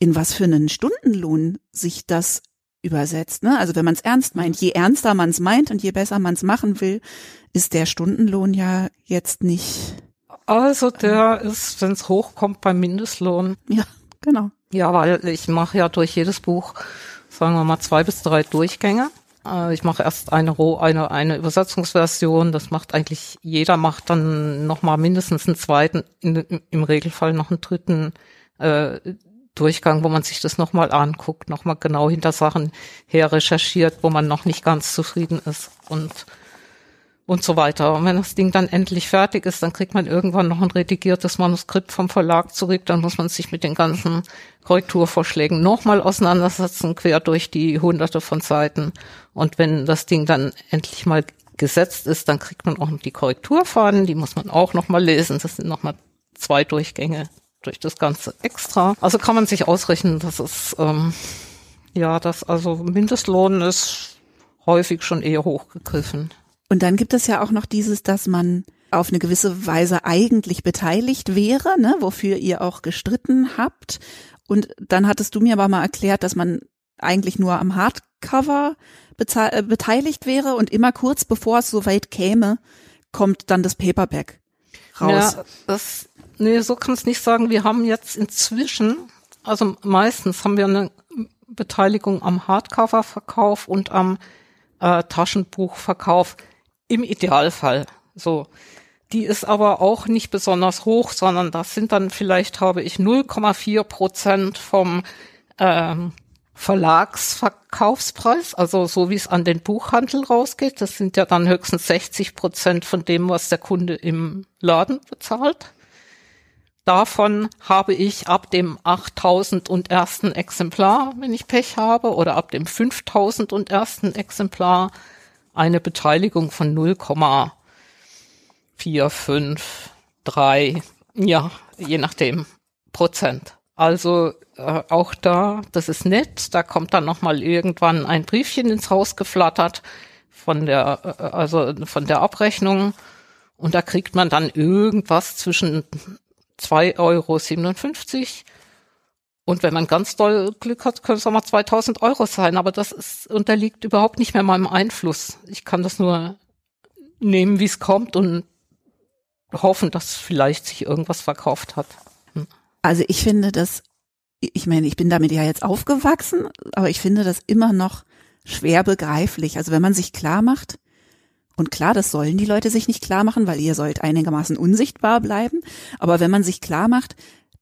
in was für einen Stundenlohn sich das übersetzt. Ne? Also wenn man es ernst meint, je ernster man es meint und je besser man es machen will, ist der Stundenlohn ja jetzt nicht. Also der ist, wenn es hochkommt, beim Mindestlohn. Ja, genau. Ja, weil ich mache ja durch jedes Buch, sagen wir mal, zwei bis drei Durchgänge. Äh, ich mache erst eine eine eine Übersetzungsversion. Das macht eigentlich jeder macht dann noch mal mindestens einen zweiten, in, im Regelfall noch einen dritten äh, Durchgang, wo man sich das noch mal anguckt, noch mal genau hinter Sachen her recherchiert, wo man noch nicht ganz zufrieden ist und und so weiter. Und wenn das Ding dann endlich fertig ist, dann kriegt man irgendwann noch ein redigiertes Manuskript vom Verlag zurück. Dann muss man sich mit den ganzen Korrekturvorschlägen nochmal auseinandersetzen, quer durch die hunderte von Seiten. Und wenn das Ding dann endlich mal gesetzt ist, dann kriegt man auch noch die Korrekturfahnen, die muss man auch nochmal lesen. Das sind nochmal zwei Durchgänge durch das Ganze extra. Also kann man sich ausrechnen, dass es, ähm, ja, dass also Mindestlohn ist häufig schon eher hochgegriffen. Und dann gibt es ja auch noch dieses, dass man auf eine gewisse Weise eigentlich beteiligt wäre, ne, wofür ihr auch gestritten habt. Und dann hattest du mir aber mal erklärt, dass man eigentlich nur am Hardcover äh, beteiligt wäre und immer kurz bevor es soweit käme, kommt dann das Paperback raus. Ja, das, nee, so kann es nicht sagen. Wir haben jetzt inzwischen, also meistens haben wir eine Beteiligung am Hardcover-Verkauf und am äh, Taschenbuchverkauf im Idealfall. So. Die ist aber auch nicht besonders hoch, sondern das sind dann vielleicht, habe ich 0,4 Prozent vom ähm, Verlagsverkaufspreis, also so wie es an den Buchhandel rausgeht. Das sind ja dann höchstens 60 Prozent von dem, was der Kunde im Laden bezahlt. Davon habe ich ab dem 8000 und ersten Exemplar, wenn ich Pech habe, oder ab dem 5000 und ersten Exemplar eine Beteiligung von 0,453, ja, je nachdem, Prozent. Also äh, auch da, das ist nett, da kommt dann nochmal irgendwann ein Briefchen ins Haus geflattert von der, äh, also von der Abrechnung und da kriegt man dann irgendwas zwischen 2,57 Euro und wenn man ganz doll Glück hat, können es auch mal 2000 Euro sein. Aber das ist, unterliegt überhaupt nicht mehr meinem Einfluss. Ich kann das nur nehmen, wie es kommt und hoffen, dass vielleicht sich irgendwas verkauft hat. Hm. Also ich finde das, ich meine, ich bin damit ja jetzt aufgewachsen, aber ich finde das immer noch schwer begreiflich. Also wenn man sich klar macht, und klar, das sollen die Leute sich nicht klar machen, weil ihr sollt einigermaßen unsichtbar bleiben. Aber wenn man sich klar macht,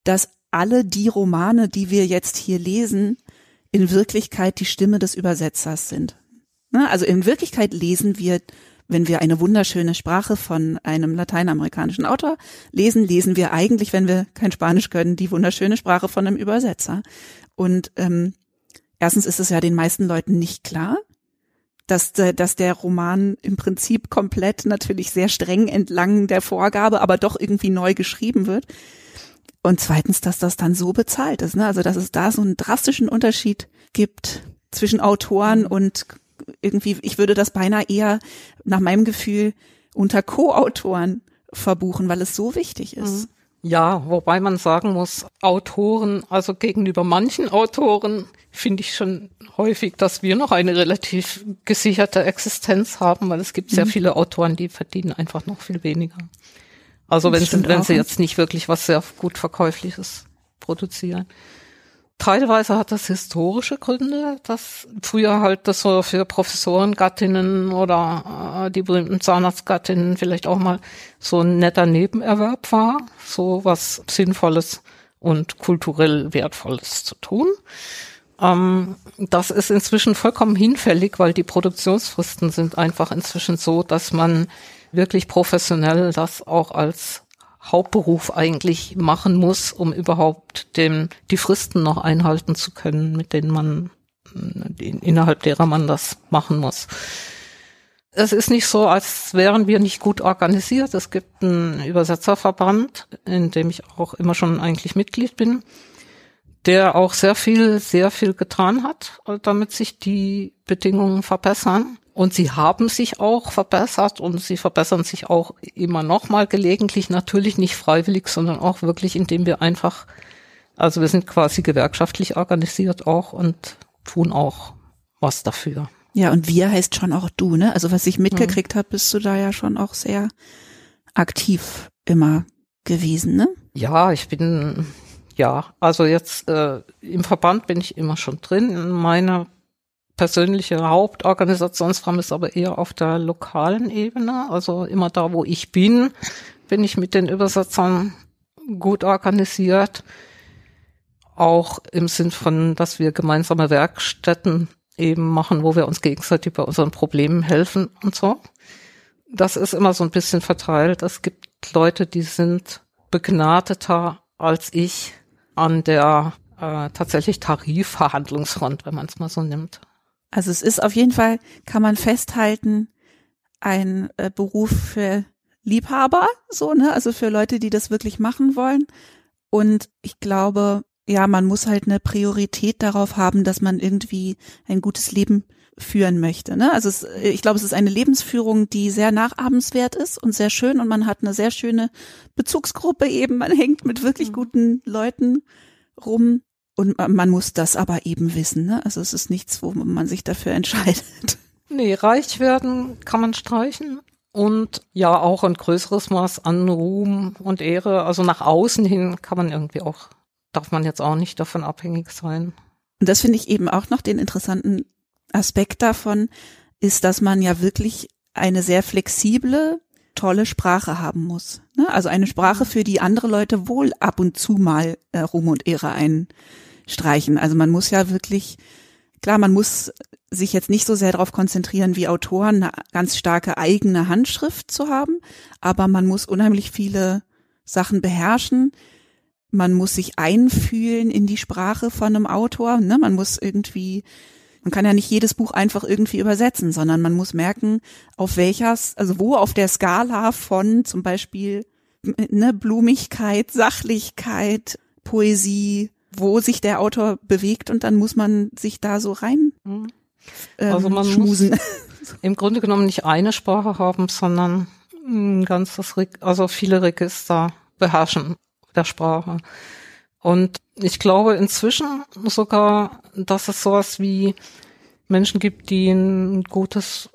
dass alle die Romane, die wir jetzt hier lesen, in Wirklichkeit die Stimme des Übersetzers sind. Ne? Also in Wirklichkeit lesen wir wenn wir eine wunderschöne Sprache von einem lateinamerikanischen Autor lesen, lesen wir eigentlich, wenn wir kein Spanisch können, die wunderschöne Sprache von einem Übersetzer. Und ähm, erstens ist es ja den meisten Leuten nicht klar, dass, dass der Roman im Prinzip komplett natürlich sehr streng entlang der Vorgabe, aber doch irgendwie neu geschrieben wird. Und zweitens, dass das dann so bezahlt ist. Ne? Also dass es da so einen drastischen Unterschied gibt zwischen Autoren und irgendwie, ich würde das beinahe eher nach meinem Gefühl unter Co-Autoren verbuchen, weil es so wichtig ist. Mhm. Ja, wobei man sagen muss, Autoren, also gegenüber manchen Autoren finde ich schon häufig, dass wir noch eine relativ gesicherte Existenz haben, weil es gibt sehr mhm. viele Autoren, die verdienen einfach noch viel weniger. Also wenn, sie, wenn sie jetzt nicht wirklich was sehr gut Verkäufliches produzieren. Teilweise hat das historische Gründe, dass früher halt das so für Professorengattinnen oder äh, die berühmten Zahnarztgattinnen vielleicht auch mal so ein netter Nebenerwerb war, so was Sinnvolles und kulturell Wertvolles zu tun. Ähm, das ist inzwischen vollkommen hinfällig, weil die Produktionsfristen sind einfach inzwischen so, dass man wirklich professionell das auch als Hauptberuf eigentlich machen muss, um überhaupt dem, die Fristen noch einhalten zu können, mit denen man, innerhalb derer man das machen muss. Es ist nicht so, als wären wir nicht gut organisiert. Es gibt einen Übersetzerverband, in dem ich auch immer schon eigentlich Mitglied bin, der auch sehr viel, sehr viel getan hat, damit sich die Bedingungen verbessern. Und sie haben sich auch verbessert und sie verbessern sich auch immer noch mal gelegentlich, natürlich nicht freiwillig, sondern auch wirklich, indem wir einfach, also wir sind quasi gewerkschaftlich organisiert auch und tun auch was dafür. Ja, und wir heißt schon auch du, ne? Also was ich mitgekriegt mhm. habe, bist du da ja schon auch sehr aktiv immer gewesen, ne? Ja, ich bin, ja, also jetzt äh, im Verband bin ich immer schon drin. In meiner persönliche Hauptorganisationsform ist aber eher auf der lokalen Ebene. Also immer da, wo ich bin, bin ich mit den Übersetzern gut organisiert. Auch im Sinn von, dass wir gemeinsame Werkstätten eben machen, wo wir uns gegenseitig bei unseren Problemen helfen und so. Das ist immer so ein bisschen verteilt. Es gibt Leute, die sind begnadeter als ich an der äh, tatsächlich Tarifverhandlungsfront, wenn man es mal so nimmt. Also es ist auf jeden Fall, kann man festhalten, ein äh, Beruf für Liebhaber, so, ne? Also für Leute, die das wirklich machen wollen. Und ich glaube, ja, man muss halt eine Priorität darauf haben, dass man irgendwie ein gutes Leben führen möchte. Ne? Also es, ich glaube, es ist eine Lebensführung, die sehr nachahmenswert ist und sehr schön und man hat eine sehr schöne Bezugsgruppe eben. Man hängt mit wirklich mhm. guten Leuten rum und man muss das aber eben wissen. Ne? Also es ist nichts, wo man sich dafür entscheidet. Nee, reich werden kann man streichen. Und ja, auch ein größeres Maß an Ruhm und Ehre. Also nach außen hin kann man irgendwie auch, darf man jetzt auch nicht davon abhängig sein. Und das finde ich eben auch noch den interessanten Aspekt davon, ist, dass man ja wirklich eine sehr flexible, tolle Sprache haben muss. Ne? Also eine Sprache, für die andere Leute wohl ab und zu mal äh, Ruhm und Ehre ein streichen. Also man muss ja wirklich, klar, man muss sich jetzt nicht so sehr darauf konzentrieren, wie Autoren eine ganz starke eigene Handschrift zu haben, aber man muss unheimlich viele Sachen beherrschen. Man muss sich einfühlen in die Sprache von einem Autor. Ne? Man muss irgendwie, man kann ja nicht jedes Buch einfach irgendwie übersetzen, sondern man muss merken, auf welcher, also wo auf der Skala von zum Beispiel ne, Blumigkeit, Sachlichkeit, Poesie, wo sich der Autor bewegt und dann muss man sich da so rein mhm. ähm, also man schmusen. muss im Grunde genommen nicht eine Sprache haben, sondern ein ganzes, also viele Register beherrschen der Sprache. Und ich glaube inzwischen sogar, dass es sowas wie Menschen gibt, die ein gutes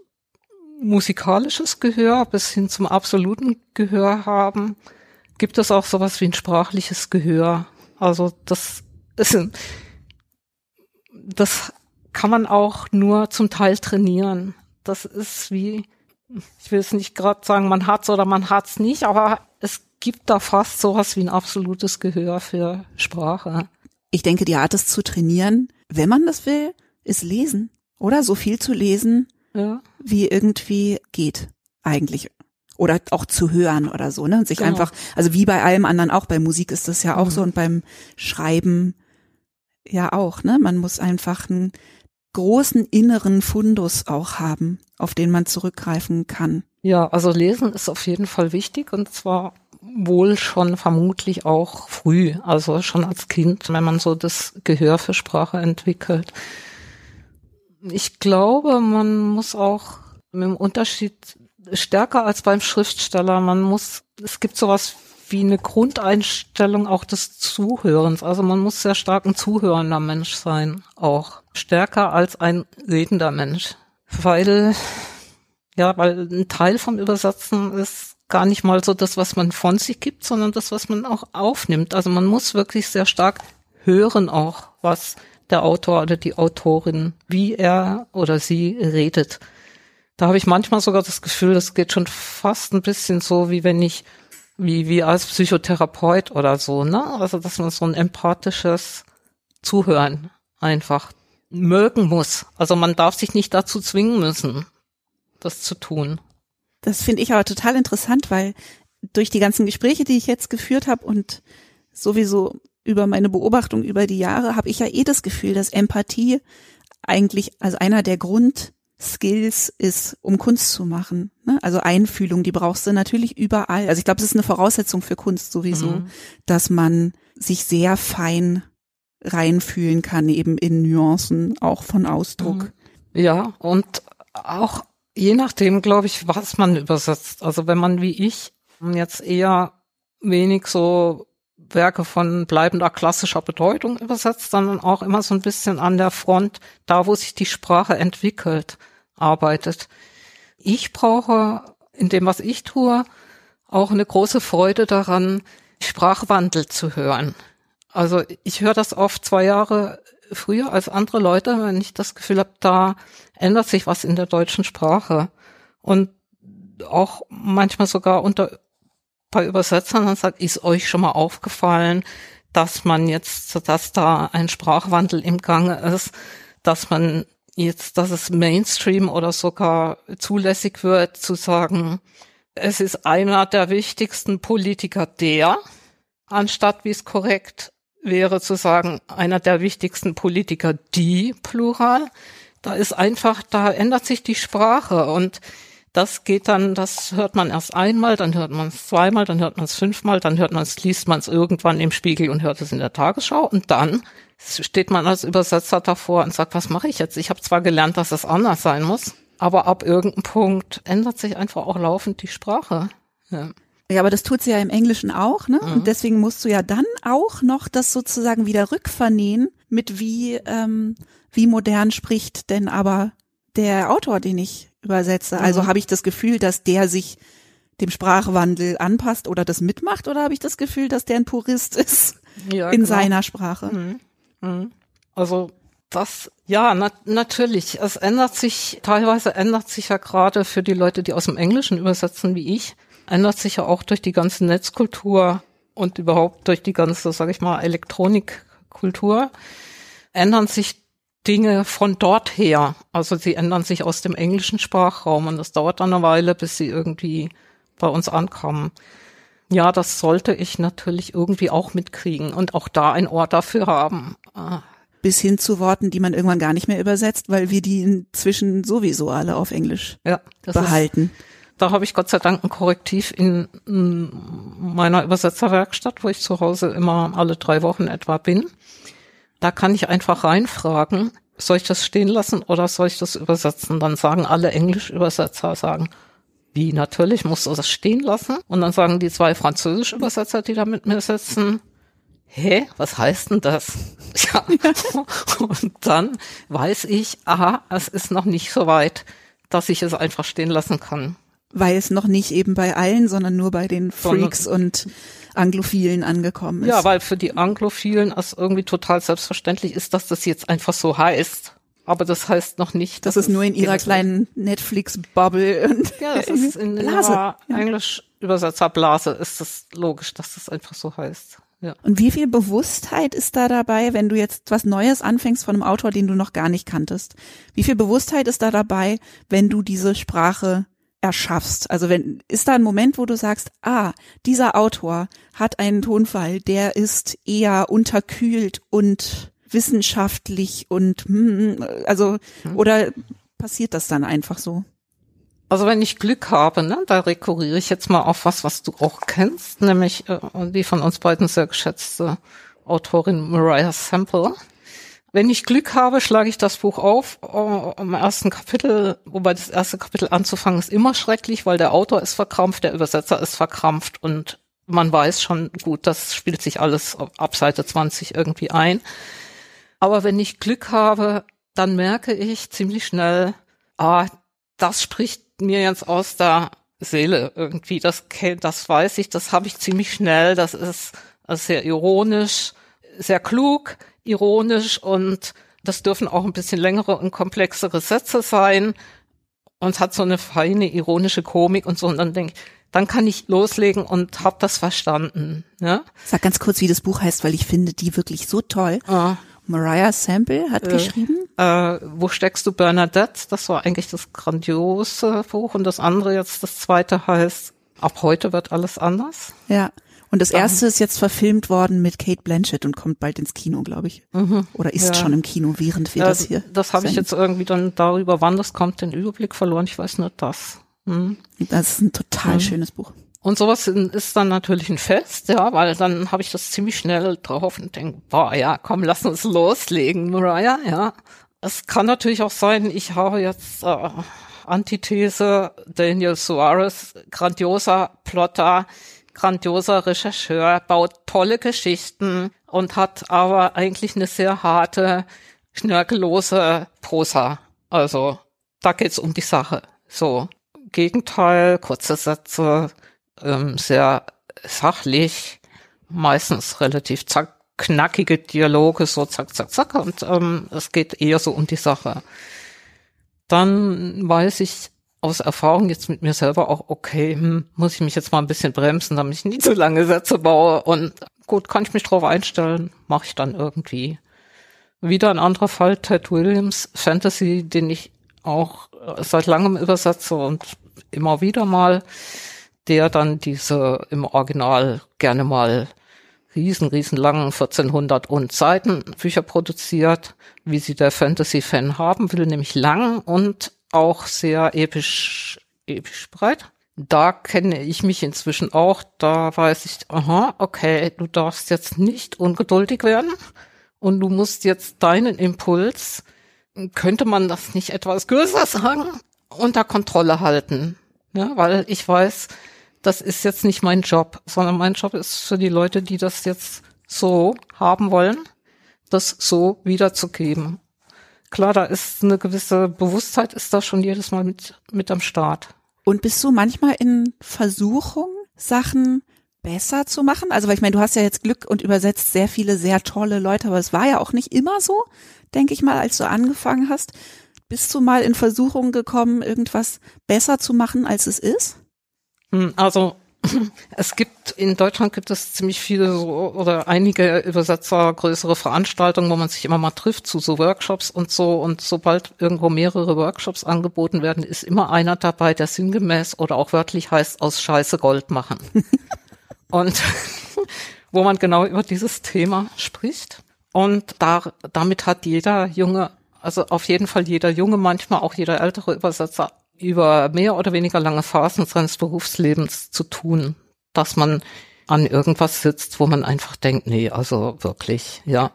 musikalisches Gehör bis hin zum absoluten Gehör haben. Gibt es auch sowas wie ein sprachliches Gehör? Also das ist, das kann man auch nur zum Teil trainieren. Das ist wie, ich will es nicht gerade sagen, man hat's oder man hat's nicht, aber gibt da fast sowas wie ein absolutes Gehör für Sprache. Ich denke, die Art es zu trainieren, wenn man das will, ist lesen. Oder so viel zu lesen, ja. wie irgendwie geht. eigentlich. Oder auch zu hören oder so, ne? Und sich Genau. einfach, also wie bei allem anderen auch, bei Musik ist das ja auch Mhm. so und beim Schreiben ja auch, ne? Man muss einfach einen großen inneren Fundus auch haben, auf den man zurückgreifen kann. Ja, also lesen ist auf jeden Fall wichtig und zwar wohl schon vermutlich auch früh, also schon als Kind, wenn man so das Gehör für Sprache entwickelt. Ich glaube, man muss auch mit dem Unterschied stärker als beim Schriftsteller, man muss, es gibt sowas wie eine Grundeinstellung auch des Zuhörens. Also man muss sehr stark ein zuhörender Mensch sein, auch stärker als ein redender Mensch. Weil ja, weil ein Teil vom Übersetzen ist gar nicht mal so das, was man von sich gibt, sondern das, was man auch aufnimmt. Also man muss wirklich sehr stark hören auch, was der Autor oder die Autorin, wie er oder sie redet. Da habe ich manchmal sogar das Gefühl, das geht schon fast ein bisschen so, wie wenn ich, wie, wie als Psychotherapeut oder so, ne? Also, dass man so ein empathisches Zuhören einfach mögen muss. Also man darf sich nicht dazu zwingen müssen, das zu tun. Das finde ich aber total interessant, weil durch die ganzen Gespräche, die ich jetzt geführt habe und sowieso über meine Beobachtung über die Jahre, habe ich ja eh das Gefühl, dass Empathie eigentlich also einer der Grundskills ist, um Kunst zu machen. Ne? Also Einfühlung, die brauchst du natürlich überall. Also ich glaube, es ist eine Voraussetzung für Kunst sowieso, Mhm. dass man sich sehr fein reinfühlen kann, eben in Nuancen, auch von Ausdruck. Ja, und auch je nachdem, glaube ich, was man übersetzt. Also wenn man wie ich jetzt eher wenig so Werke von bleibender klassischer Bedeutung übersetzt, sondern auch immer so ein bisschen an der Front, da wo sich die Sprache entwickelt, arbeitet. Ich brauche in dem, was ich tue, auch eine große Freude daran, Sprachwandel zu hören. Also ich höre das oft zwei Jahre früher als andere Leute, wenn ich das Gefühl habe, da ändert sich was in der deutschen Sprache. Und auch manchmal sogar unter bei Übersetzern, dann sagt, ist euch schon mal aufgefallen, dass man jetzt, dass da ein Sprachwandel im Gange ist, dass man jetzt, dass es Mainstream oder sogar zulässig wird, zu sagen, es ist einer der wichtigsten Politiker der, anstatt wie es korrekt wäre zu sagen, einer der wichtigsten Politiker die, plural. Da ist einfach, da ändert sich die Sprache und das geht dann, das hört man erst einmal, dann hört man es zweimal, dann hört man es fünfmal, dann hört man es, liest man es irgendwann im Spiegel und hört es in der Tagesschau und dann steht man als Übersetzer davor und sagt, was mache ich jetzt? Ich habe zwar gelernt, dass es anders sein muss, aber ab irgendeinem Punkt ändert sich einfach auch laufend die Sprache. Ja. Ja, aber das tut sie ja im Englischen auch, ne? Und deswegen musst du ja dann auch noch das sozusagen wieder rückvernähen mit wie, ähm, wie modern spricht denn aber der Autor, den ich übersetze. Also habe ich das Gefühl, dass der sich dem Sprachwandel anpasst oder das mitmacht oder habe ich das Gefühl, dass der ein Purist ist Ja, in genau. seiner Sprache? Also das, ja, na, natürlich. Es ändert sich, teilweise ändert sich ja gerade für die Leute, die aus dem Englischen übersetzen wie ich, ändert sich ja auch durch die ganze Netzkultur und überhaupt durch die ganze, sag ich mal, Elektronikkultur, ändern sich Dinge von dort her. Also sie ändern sich aus dem englischen Sprachraum und das dauert dann eine Weile, bis sie irgendwie bei uns ankommen. Ja, das sollte ich natürlich irgendwie auch mitkriegen und auch da ein Ort dafür haben. Ah, Bis hin zu Worten, die man irgendwann gar nicht mehr übersetzt, weil wir die inzwischen sowieso alle auf Englisch Ja, das ist, behalten. Da habe ich Gott sei Dank ein Korrektiv in, in meiner Übersetzerwerkstatt, wo ich zu Hause immer alle drei Wochen etwa bin. Da kann ich einfach reinfragen, soll ich das stehen lassen oder soll ich das übersetzen? Dann sagen alle Englisch-Übersetzer, sagen, wie, natürlich musst du das stehen lassen. Und dann sagen die zwei Französisch-Übersetzer, die da mit mir sitzen, hä, was heißt denn das? Ja. Und dann weiß ich, aha, es ist noch nicht so weit, dass ich es einfach stehen lassen kann. Weil es noch nicht eben bei allen, sondern nur bei den Freaks und Anglophilen angekommen ist. Ja, weil für die Anglophilen es irgendwie total selbstverständlich ist, dass das jetzt einfach so heißt. Aber das heißt noch nicht, das dass ist nur in ihrer kleinen Netflix-Bubble und Ja, das ist in Blase. ihrer Englisch-Übersetzerblase ist es logisch, dass das einfach so heißt. Ja. Und wie viel Bewusstheit ist da dabei, wenn du jetzt was Neues anfängst von einem Autor, den du noch gar nicht kanntest? Wie viel Bewusstheit ist da dabei, wenn du diese Sprache erschaffst? Also wenn, ist da ein Moment, wo du sagst, ah, dieser Autor hat einen Tonfall, der ist eher unterkühlt und wissenschaftlich und, hm, also, hm. oder passiert das dann einfach so? Also wenn ich Glück habe, ne, da rekurriere ich jetzt mal auf was, was du auch kennst, nämlich äh, die von uns beiden sehr geschätzte Autorin Mariah Sample. Wenn ich Glück habe, schlage ich das Buch auf äh, im ersten Kapitel, wobei das erste Kapitel anzufangen ist immer schrecklich, weil der Autor ist verkrampft, der Übersetzer ist verkrampft und man weiß schon, gut, das spielt sich alles ab Seite 20 irgendwie ein. Aber wenn ich Glück habe, dann merke ich ziemlich schnell, ah, das spricht mir jetzt aus der Seele irgendwie. Das, das weiß ich, das habe ich ziemlich schnell. Das ist, das ist sehr ironisch, sehr klug, ironisch und das dürfen auch ein bisschen längere und komplexere Sätze sein und hat so eine feine ironische Komik und so und dann denke ich, dann kann ich loslegen und habe das verstanden. Ja? Sag ganz kurz, wie das Buch heißt, weil ich finde die wirklich so toll. Ah. Mariah Sample hat äh, geschrieben. Äh, wo steckst du Bernadette? Das war eigentlich das grandiose Buch und das andere jetzt, das zweite heißt Ab heute wird alles anders. Ja. Und das erste ist jetzt verfilmt worden mit Kate Blanchett und kommt bald ins Kino, glaube ich. Mhm. Oder ist ja. schon im Kino, während wir ja, das hier. Das habe ich jetzt irgendwie dann darüber, wann das kommt, den Überblick verloren. Ich weiß nur das. Mhm. Das ist ein total mhm. schönes Buch. Und sowas ist dann natürlich ein Fest, ja, weil dann habe ich das ziemlich schnell drauf und denke, boah, ja, komm, lass uns loslegen, Mariah, ja. Es kann natürlich auch sein, ich habe jetzt äh, Antithese, Daniel Suarez, grandioser Plotter, grandioser Rechercheur, baut tolle Geschichten und hat aber eigentlich eine sehr harte, schnörkellose Prosa. Also, da geht's um die Sache. So, Gegenteil, kurze Sätze, ähm, sehr sachlich, meistens relativ zack, knackige Dialoge, so zack, zack, zack, und ähm, es geht eher so um die Sache. Dann weiß ich aus Erfahrung jetzt mit mir selber auch, okay, hm, muss ich mich jetzt mal ein bisschen bremsen, damit ich nicht so lange Sätze baue und gut, kann ich mich drauf einstellen, mache ich dann irgendwie. Wieder ein anderer Fall, Ted Williams, Fantasy, den ich auch seit langem übersetze und immer wieder mal der dann diese im Original gerne mal riesen, riesen langen 1400 und Seiten Bücher produziert, wie sie der Fantasy-Fan haben will, nämlich lang und auch sehr episch, episch breit. Da kenne ich mich inzwischen auch, da weiß ich, aha, okay, du darfst jetzt nicht ungeduldig werden und du musst jetzt deinen Impuls, könnte man das nicht etwas größer sagen, unter Kontrolle halten. Ja, weil ich weiß, das ist jetzt nicht mein Job, sondern mein Job ist für die Leute, die das jetzt so haben wollen, das so wiederzugeben. Klar, da ist eine gewisse Bewusstheit, ist da schon jedes Mal mit, mit am Start. Und bist du manchmal in Versuchung, Sachen besser zu machen? Also, weil ich meine, du hast ja jetzt Glück und übersetzt sehr viele sehr tolle Leute, aber es war ja auch nicht immer so, denke ich mal, als du angefangen hast. Bist du mal in Versuchung gekommen, irgendwas besser zu machen, als es ist? Hm, also es gibt in Deutschland gibt es ziemlich viele oder einige Übersetzer größere Veranstaltungen, wo man sich immer mal trifft zu so Workshops und so. Und sobald irgendwo mehrere Workshops angeboten werden, ist immer einer dabei, der sinngemäß oder auch wörtlich heißt aus Scheiße Gold machen. und wo man genau über dieses Thema spricht. Und da, damit hat jeder junge, also auf jeden Fall jeder junge, manchmal auch jeder ältere Übersetzer über mehr oder weniger lange Phasen seines Berufslebens zu tun, dass man an irgendwas sitzt, wo man einfach denkt, nee, also wirklich, ja.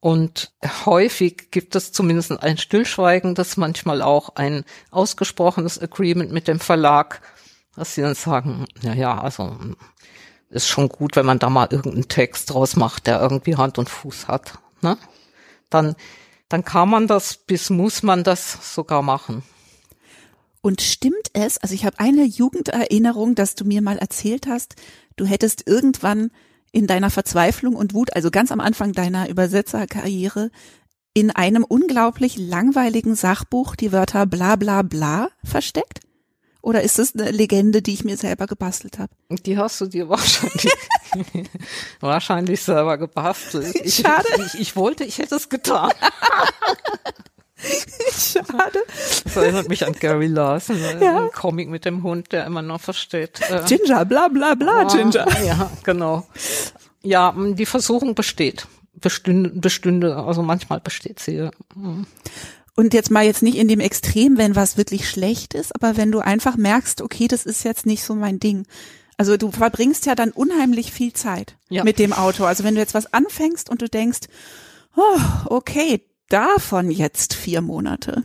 Und häufig gibt es zumindest ein stillschweigendes, manchmal auch ein ausgesprochenes Agreement mit dem Verlag, dass sie dann sagen, na ja, also ist schon gut, wenn man da mal irgendeinen Text draus macht, der irgendwie Hand und Fuß hat. Ne? Dann, dann kann man das, bis muss man das sogar machen. Und stimmt es, also ich habe eine Jugenderinnerung, dass du mir mal erzählt hast, du hättest irgendwann in deiner Verzweiflung und Wut, also ganz am Anfang deiner Übersetzerkarriere, in einem unglaublich langweiligen Sachbuch die Wörter bla bla bla versteckt? Oder ist das eine Legende, die ich mir selber gebastelt habe? Die hast du dir wahrscheinlich, wahrscheinlich selber gebastelt. Ich, Schade. Ich, ich, ich wollte, ich hätte es getan. Schade. Das erinnert mich an Gary Larson, äh, Ja. ein Comic mit dem Hund, der immer noch versteht. äh, Ginger, bla bla bla, Ginger. Ah, Ja, genau. Ja, die Versuchung besteht. Bestünde, bestünde, also manchmal besteht sie. ja. Und jetzt mal jetzt nicht in dem Extrem, wenn was wirklich schlecht ist, aber wenn du einfach merkst, okay, das ist jetzt nicht so mein Ding. Also du verbringst ja dann unheimlich viel Zeit Ja. mit dem Auto. Also wenn du jetzt was anfängst und du denkst, oh, okay, davon jetzt vier Monate.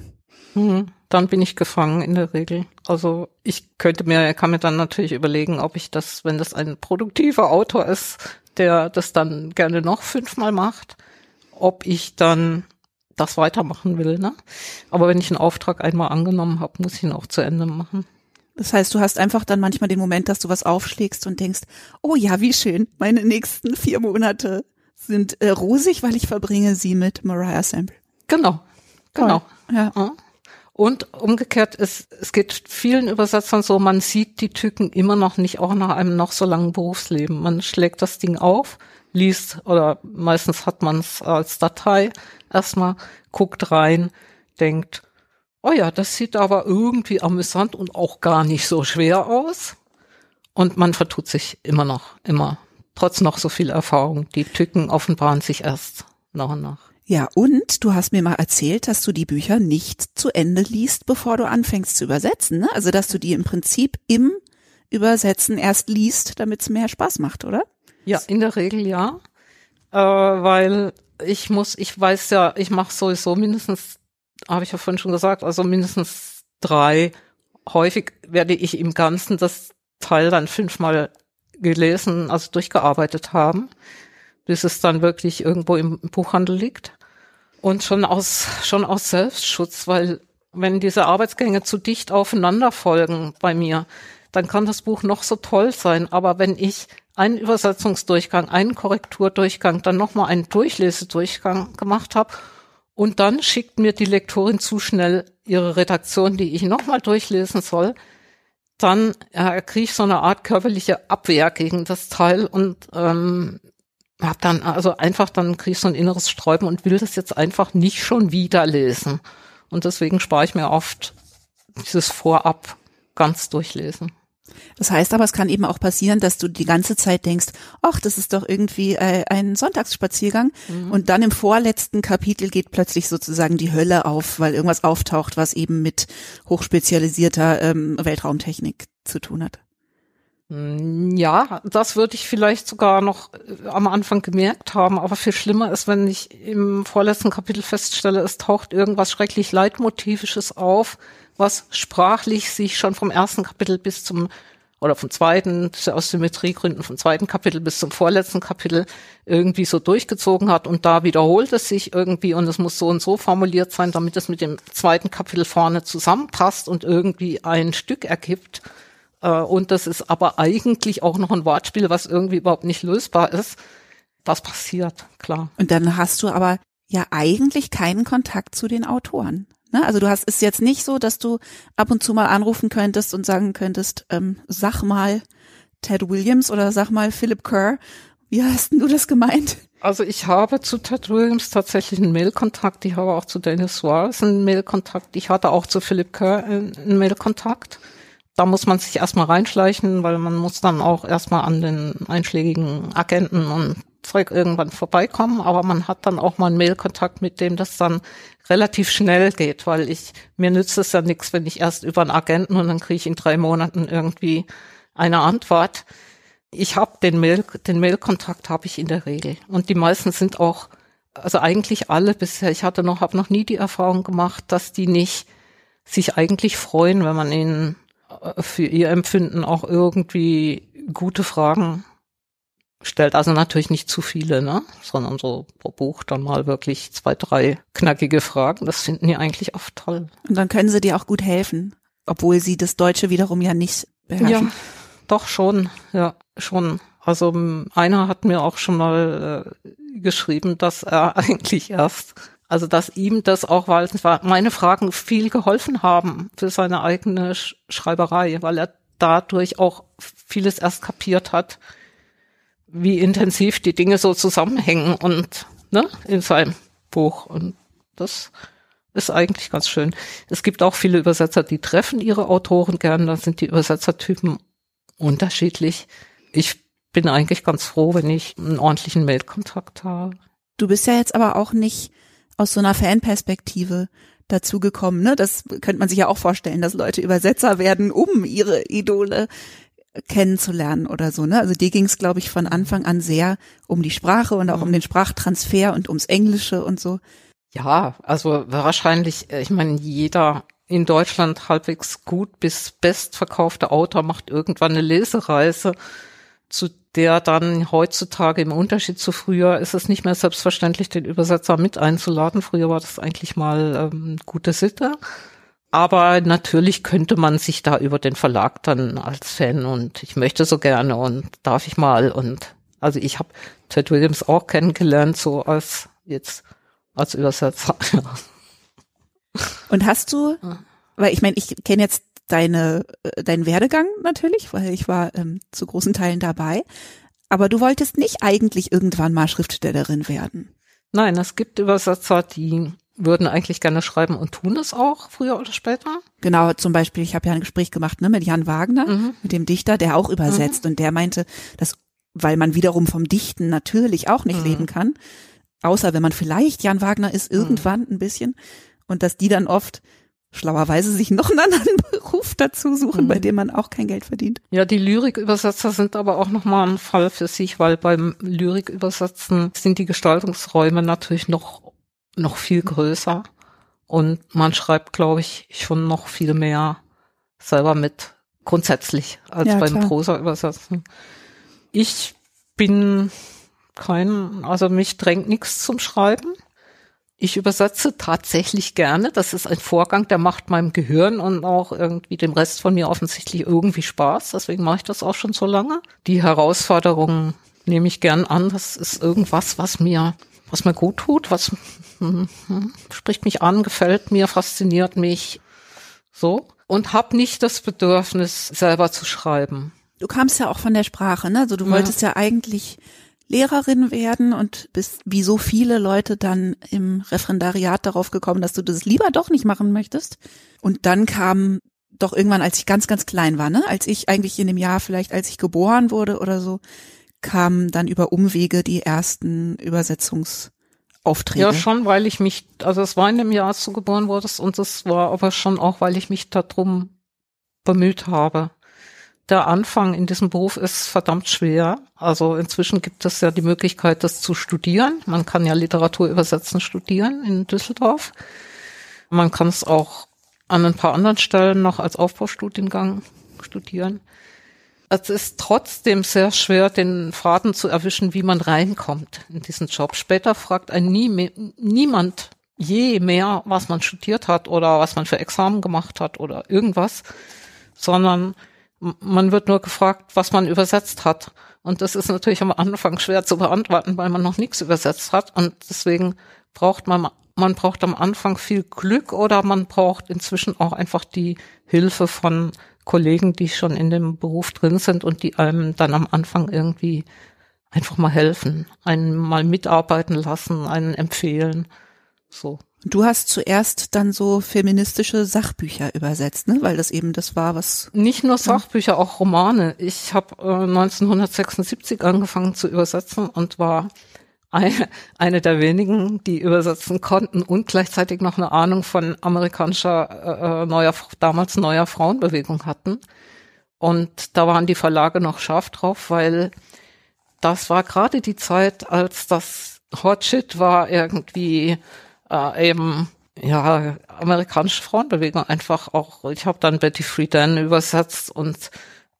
Mhm. Dann bin ich gefangen in der Regel. Also ich könnte mir, kann mir dann natürlich überlegen, ob ich das, wenn das ein produktiver Autor ist, der das dann gerne noch fünfmal macht, ob ich dann das weitermachen will. Ne? Aber wenn ich einen Auftrag einmal angenommen habe, muss ich ihn auch zu Ende machen. Das heißt, du hast einfach dann manchmal den Moment, dass du was aufschlägst und denkst, oh ja, wie schön, meine nächsten vier Monate sind äh, rosig, weil ich verbringe sie mit Mariah Sample. Genau, genau. Ja. Ja. Und umgekehrt ist, es geht vielen Übersetzern so, man sieht die Tücken immer noch nicht, auch nach einem noch so langen Berufsleben. Man schlägt das Ding auf, liest oder meistens hat man es als Datei erstmal, guckt rein, denkt, oh ja, das sieht aber irgendwie amüsant und auch gar nicht so schwer aus. Und man vertut sich immer noch, immer, trotz noch so viel Erfahrung. Die Tücken offenbaren sich erst nach und nach. Ja, und du hast mir mal erzählt, dass du die Bücher nicht zu Ende liest, bevor du anfängst zu übersetzen. Ne? Also, dass du die im Prinzip im Übersetzen erst liest, damit es mehr Spaß macht, oder? Ja, in der Regel ja, äh, weil ich muss, ich weiß ja, ich mache sowieso mindestens, habe ich ja vorhin schon gesagt, also mindestens drei. Häufig werde ich im Ganzen das Teil dann fünfmal gelesen, also durchgearbeitet haben, bis es dann wirklich irgendwo im Buchhandel liegt. Und schon aus, schon aus Selbstschutz, weil wenn diese Arbeitsgänge zu dicht aufeinander folgen bei mir, dann kann das Buch noch so toll sein. Aber wenn ich einen Übersetzungsdurchgang, einen Korrekturdurchgang, dann nochmal einen Durchlesedurchgang gemacht habe und dann schickt mir die Lektorin zu schnell ihre Redaktion, die ich nochmal durchlesen soll, dann äh, kriege ich so eine Art körperliche Abwehr gegen das Teil und ähm, hab dann also einfach dann kriege ich so ein inneres Sträuben und will das jetzt einfach nicht schon wieder lesen. Und deswegen spare ich mir oft dieses Vorab ganz durchlesen. Das heißt aber, es kann eben auch passieren, dass du die ganze Zeit denkst, ach, das ist doch irgendwie äh, ein Sonntagsspaziergang. Und dann im vorletzten Kapitel geht plötzlich sozusagen die Hölle auf, weil irgendwas auftaucht, was eben mit hochspezialisierter ähm, Weltraumtechnik zu tun hat. Mm, Ja, das würde ich vielleicht sogar noch äh, am Anfang gemerkt haben, aber viel schlimmer ist, wenn ich im vorletzten Kapitel feststelle, es taucht irgendwas schrecklich Leitmotivisches auf, was sprachlich sich schon vom ersten Kapitel bis zum oder vom zweiten, aus Symmetriegründen vom zweiten Kapitel bis zum vorletzten Kapitel irgendwie so durchgezogen hat und da wiederholt es sich irgendwie und es muss so und so formuliert sein, damit es mit dem zweiten Kapitel vorne zusammenpasst und irgendwie ein Stück ergibt. Äh, und das ist aber eigentlich auch noch ein Wortspiel, was irgendwie überhaupt nicht lösbar ist. Das passiert, klar. Und dann hast du aber ja eigentlich keinen Kontakt zu den Autoren. Ne? Also du hast ist jetzt nicht so, dass du ab und zu mal anrufen könntest und sagen könntest, ähm, sag mal Ted Williams oder sag mal Philip Kerr. Wie hast denn du das gemeint? Also ich habe zu Ted Williams tatsächlich einen Mailkontakt. Ich habe auch zu Dennis Suarez einen Mailkontakt. Ich hatte auch zu Philip Kerr einen Mailkontakt. Da muss man sich erstmal reinschleichen, weil man muss dann auch erstmal an den einschlägigen Agenten und Zeug irgendwann vorbeikommen. Aber man hat dann auch mal einen Mailkontakt, mit dem das dann relativ schnell geht, weil ich, mir nützt es ja nichts, wenn ich erst über einen Agenten und dann kriege ich in drei Monaten irgendwie eine Antwort. Ich habe den Mail, den Mailkontakt habe ich in der Regel. Und die meisten sind auch, also eigentlich alle bisher, ich hatte noch, habe noch nie die Erfahrung gemacht, dass die nicht sich eigentlich freuen, wenn man ihnen äh, für ihr Empfinden auch irgendwie gute Fragen stellt. Also natürlich nicht zu viele, ne? Sondern so pro Buch dann mal wirklich zwei, drei knackige Fragen. Das finden die eigentlich oft toll. Und dann können sie dir auch gut helfen, obwohl sie das Deutsche wiederum ja nicht beherrschen. Ja, doch schon, ja, schon. Also einer hat mir auch schon mal äh, geschrieben, dass er eigentlich erst, also dass ihm das auch, weil meine Fragen viel geholfen haben für seine eigene Sch Schreiberei, weil er dadurch auch vieles erst kapiert hat, wie intensiv die Dinge so zusammenhängen und ne, in seinem Buch. Und das ist eigentlich ganz schön. Es gibt auch viele Übersetzer, die treffen ihre Autoren gern, da sind die Übersetzertypen unterschiedlich. Ich bin eigentlich ganz froh, wenn ich einen ordentlichen Mailkontakt habe. Du bist ja jetzt aber auch nicht aus so einer Fanperspektive dazu gekommen, ne? Das könnte man sich ja auch vorstellen, dass Leute Übersetzer werden, um ihre Idole kennenzulernen oder so, ne? Also dir ging es, glaube ich, von Anfang an sehr um die Sprache und auch um den Sprachtransfer und ums Englische und so. Ja, also wahrscheinlich, äh, ich meine, jeder in Deutschland halbwegs gut bis bestverkaufte Autor macht irgendwann eine Lesereise, zu der dann heutzutage im Unterschied zu früher ist es nicht mehr selbstverständlich, den Übersetzer mit einzuladen. Früher war das eigentlich mal ähm, gute Sitte. Aber natürlich könnte man sich da über den Verlag dann als Fan und ich möchte so gerne und darf ich mal und also ich habe Ted Williams auch kennengelernt, so als jetzt als Übersetzer. Und hast du, weil ich meine, ich kenne jetzt deine, äh, deinen Werdegang natürlich, weil ich war ähm, zu großen Teilen dabei. Aber du wolltest nicht eigentlich irgendwann mal Schriftstellerin werden. Nein, es gibt Übersetzer, die würden eigentlich gerne schreiben und tun es auch, früher oder später. Genau, zum Beispiel, ich habe ja ein Gespräch gemacht ne, mit Jan Wagner, mhm. mit dem Dichter, der auch übersetzt mhm. und der meinte, dass, weil man wiederum vom Dichten natürlich auch nicht mhm. leben kann, außer wenn man vielleicht Jan Wagner ist, mhm. irgendwann ein bisschen, und dass die dann oft schlauerweise sich noch einen anderen Beruf dazu suchen, mhm. bei dem man auch kein Geld verdient. Ja, die Lyrikübersetzer sind aber auch nochmal ein Fall für sich, weil beim Lyrikübersetzen sind die Gestaltungsräume natürlich noch, noch viel größer und man schreibt, glaube ich, schon noch viel mehr selber mit grundsätzlich als ja, beim Prosa-Übersetzen. Ich bin kein, also mich drängt nichts zum Schreiben. Ich übersetze tatsächlich gerne. Das ist ein Vorgang, der macht meinem Gehirn und auch irgendwie dem Rest von mir offensichtlich irgendwie Spaß. Deswegen mache ich das auch schon so lange. Die Herausforderungen nehme ich gern an. Das ist irgendwas, was mir, was mir gut tut, was spricht mich an, gefällt mir, fasziniert mich. So. Und habe nicht das Bedürfnis, selber zu schreiben. Du kamst ja auch von der Sprache, ne? Also du wolltest ja, ja eigentlich Lehrerin werden und bist wie so viele Leute dann im Referendariat darauf gekommen, dass du das lieber doch nicht machen möchtest. Und dann kam doch irgendwann, als ich ganz, ganz klein war, ne, als ich eigentlich in dem Jahr vielleicht, als ich geboren wurde oder so, kamen dann über Umwege die ersten Übersetzungsaufträge. Ja, schon, weil ich mich, also es war in dem Jahr, als du geboren wurdest und es war aber schon auch, weil ich mich darum bemüht habe der Anfang in diesem Beruf ist verdammt schwer. Also inzwischen gibt es ja die Möglichkeit, das zu studieren. Man kann ja Literatur übersetzen studieren in Düsseldorf. Man kann es auch an ein paar anderen Stellen noch als Aufbaustudiengang studieren. Es ist trotzdem sehr schwer, den Faden zu erwischen, wie man reinkommt in diesen Job. Später fragt ein nie mehr, niemand je mehr, was man studiert hat oder was man für Examen gemacht hat oder irgendwas, sondern man wird nur gefragt, was man übersetzt hat. Und das ist natürlich am Anfang schwer zu beantworten, weil man noch nichts übersetzt hat. Und deswegen braucht man, man braucht am Anfang viel Glück oder man braucht inzwischen auch einfach die Hilfe von Kollegen, die schon in dem Beruf drin sind und die einem dann am Anfang irgendwie einfach mal helfen, einen mal mitarbeiten lassen, einen empfehlen. So. Du hast zuerst dann so feministische Sachbücher übersetzt, ne? Weil das eben das war, was. Nicht nur Sachbücher, auch Romane. Ich habe äh, 1976 angefangen zu übersetzen und war eine, eine der wenigen, die übersetzen konnten und gleichzeitig noch eine Ahnung von amerikanischer äh, neuer, damals neuer Frauenbewegung hatten. Und da waren die Verlage noch scharf drauf, weil das war gerade die Zeit, als das Hot Shit war irgendwie äh, eben ja amerikanische Frauenbewegung einfach auch. Ich habe dann Betty Friedan übersetzt und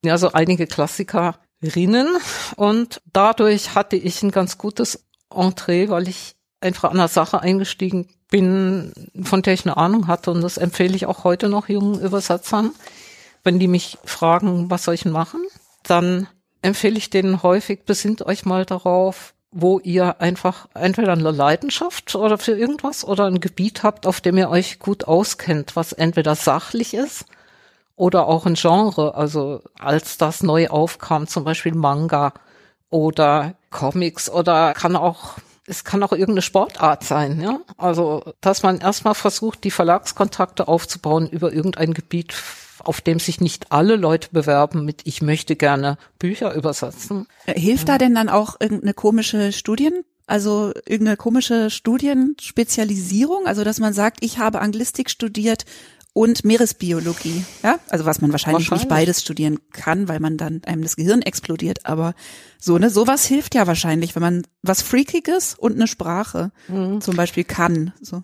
ja so einige Klassikerinnen und dadurch hatte ich ein ganz gutes Entree, weil ich einfach an der Sache eingestiegen bin, von der ich eine Ahnung hatte und das empfehle ich auch heute noch jungen Übersetzern. Wenn die mich fragen, was soll ich machen, dann empfehle ich denen häufig, besinnt euch mal darauf, wo ihr einfach entweder eine Leidenschaft oder für irgendwas oder ein Gebiet habt, auf dem ihr euch gut auskennt, was entweder sachlich ist oder auch ein Genre. Also als das neu aufkam, zum Beispiel Manga oder Comics oder kann auch es kann auch irgendeine Sportart sein, ja. Also, dass man erstmal versucht, die Verlagskontakte aufzubauen über irgendein Gebiet, auf dem sich nicht alle Leute bewerben mit, ich möchte gerne Bücher übersetzen. Hilft da denn dann auch irgendeine komische Studien? Also irgendeine komische Studienspezialisierung, also dass man sagt, ich habe Anglistik studiert und Meeresbiologie. Ja, also was man wahrscheinlich, wahrscheinlich, nicht beides studieren kann, weil man dann einem das Gehirn explodiert. Aber so ne, sowas hilft ja wahrscheinlich, wenn man was Freakiges und eine Sprache mhm. zum Beispiel kann. So.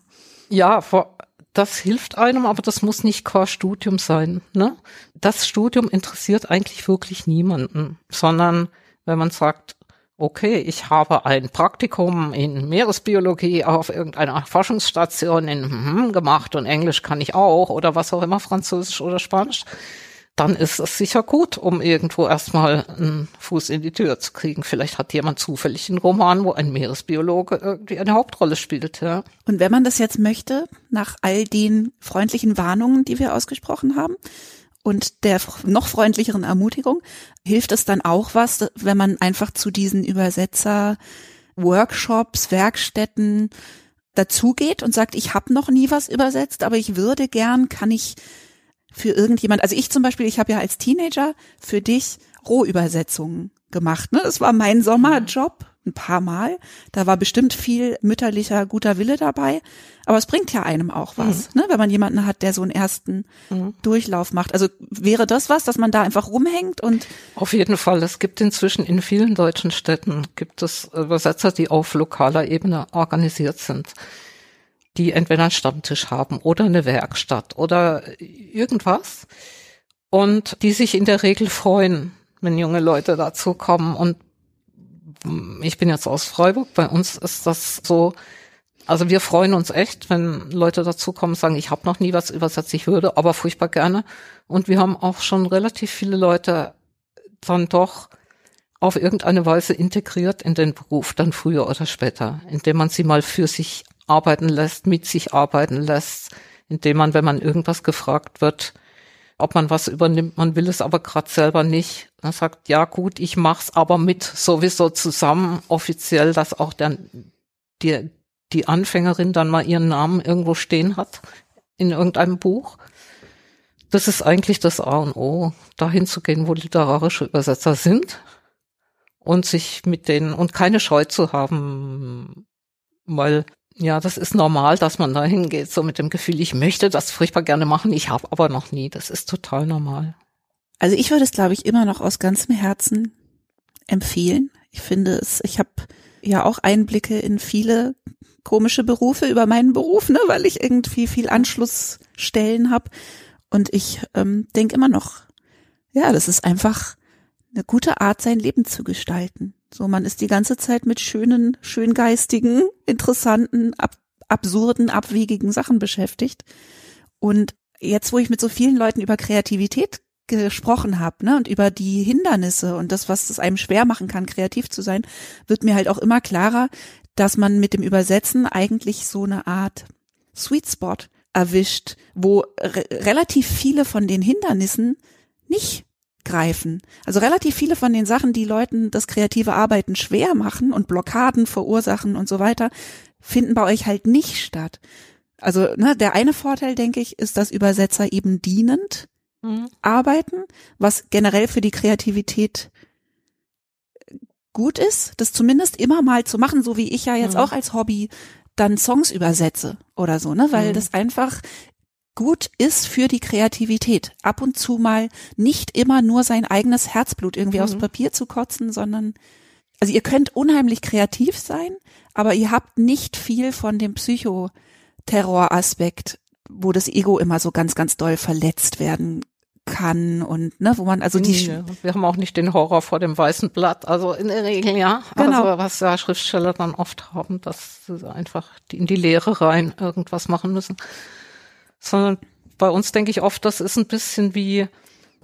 Ja, vor, das hilft einem, aber das muss nicht Core-Studium sein. Ne? Das Studium interessiert eigentlich wirklich niemanden, sondern wenn man sagt, okay, ich habe ein Praktikum in Meeresbiologie auf irgendeiner Forschungsstation in hm, gemacht und Englisch kann ich auch oder was auch immer, Französisch oder Spanisch, dann ist es sicher gut, um irgendwo erstmal einen Fuß in die Tür zu kriegen. Vielleicht hat jemand zufällig einen Roman, wo ein Meeresbiologe irgendwie eine Hauptrolle spielt. Ja. Und wenn man das jetzt möchte, nach all den freundlichen Warnungen, die wir ausgesprochen haben, und der noch freundlicheren Ermutigung hilft es dann auch was, wenn man einfach zu diesen Übersetzer Workshops, Werkstätten dazugeht und sagt, ich habe noch nie was übersetzt, aber ich würde gern, kann ich für irgendjemand, also ich zum Beispiel, ich habe ja als Teenager für dich Rohübersetzungen gemacht. Ne? Es war mein Sommerjob ein paar Mal. Da war bestimmt viel mütterlicher guter Wille dabei. Aber es bringt ja einem auch was, mhm. ne? wenn man jemanden hat, der so einen ersten mhm. Durchlauf macht. Also wäre das was, dass man da einfach rumhängt und auf jeden Fall. Es gibt inzwischen in vielen deutschen Städten gibt es Übersetzer, die auf lokaler Ebene organisiert sind, die entweder einen Stammtisch haben oder eine Werkstatt oder irgendwas und die sich in der Regel freuen, wenn junge Leute dazu kommen und ich bin jetzt aus Freiburg, bei uns ist das so, also wir freuen uns echt, wenn Leute dazu kommen, sagen, ich habe noch nie was übersetzt, ich würde, aber furchtbar gerne. Und wir haben auch schon relativ viele Leute dann doch auf irgendeine Weise integriert in den Beruf, dann früher oder später, indem man sie mal für sich arbeiten lässt, mit sich arbeiten lässt, indem man, wenn man irgendwas gefragt wird, ob man was übernimmt, man will es aber gerade selber nicht. Man sagt, ja gut, ich mach's aber mit sowieso zusammen offiziell, dass auch dann die, die Anfängerin dann mal ihren Namen irgendwo stehen hat in irgendeinem Buch. Das ist eigentlich das A und O, dahin zu gehen, wo literarische Übersetzer sind und sich mit denen und keine Scheu zu haben, weil ja, das ist normal, dass man da hingeht, so mit dem Gefühl, ich möchte das furchtbar gerne machen, ich habe aber noch nie. Das ist total normal. Also ich würde es, glaube ich, immer noch aus ganzem Herzen empfehlen. Ich finde es, ich habe ja auch Einblicke in viele komische Berufe über meinen Beruf, ne, weil ich irgendwie viel Anschlussstellen habe. Und ich ähm, denke immer noch, ja, das ist einfach eine gute Art, sein Leben zu gestalten. So, man ist die ganze Zeit mit schönen, schöngeistigen, interessanten, ab, absurden, abwegigen Sachen beschäftigt. Und jetzt, wo ich mit so vielen Leuten über Kreativität gesprochen habe, ne, und über die Hindernisse und das, was es einem schwer machen kann, kreativ zu sein, wird mir halt auch immer klarer, dass man mit dem Übersetzen eigentlich so eine Art Sweet Spot erwischt, wo re relativ viele von den Hindernissen nicht greifen. Also relativ viele von den Sachen, die Leuten das kreative Arbeiten schwer machen und Blockaden verursachen und so weiter, finden bei euch halt nicht statt. Also ne, der eine Vorteil, denke ich, ist, dass Übersetzer eben dienend mhm. arbeiten, was generell für die Kreativität gut ist, das zumindest immer mal zu machen, so wie ich ja jetzt mhm. auch als Hobby dann Songs übersetze oder so, ne, weil mhm. das einfach gut ist für die Kreativität. Ab und zu mal nicht immer nur sein eigenes Herzblut irgendwie mhm. aufs Papier zu kotzen, sondern also ihr könnt unheimlich kreativ sein, aber ihr habt nicht viel von dem Psychoterroraspekt, wo das Ego immer so ganz, ganz doll verletzt werden kann und ne, wo man also die wir haben auch nicht den Horror vor dem weißen Blatt, also in der Regel ja, genau. also was ja Schriftsteller dann oft haben, dass sie einfach in die Leere rein irgendwas machen müssen sondern bei uns denke ich oft, das ist ein bisschen wie,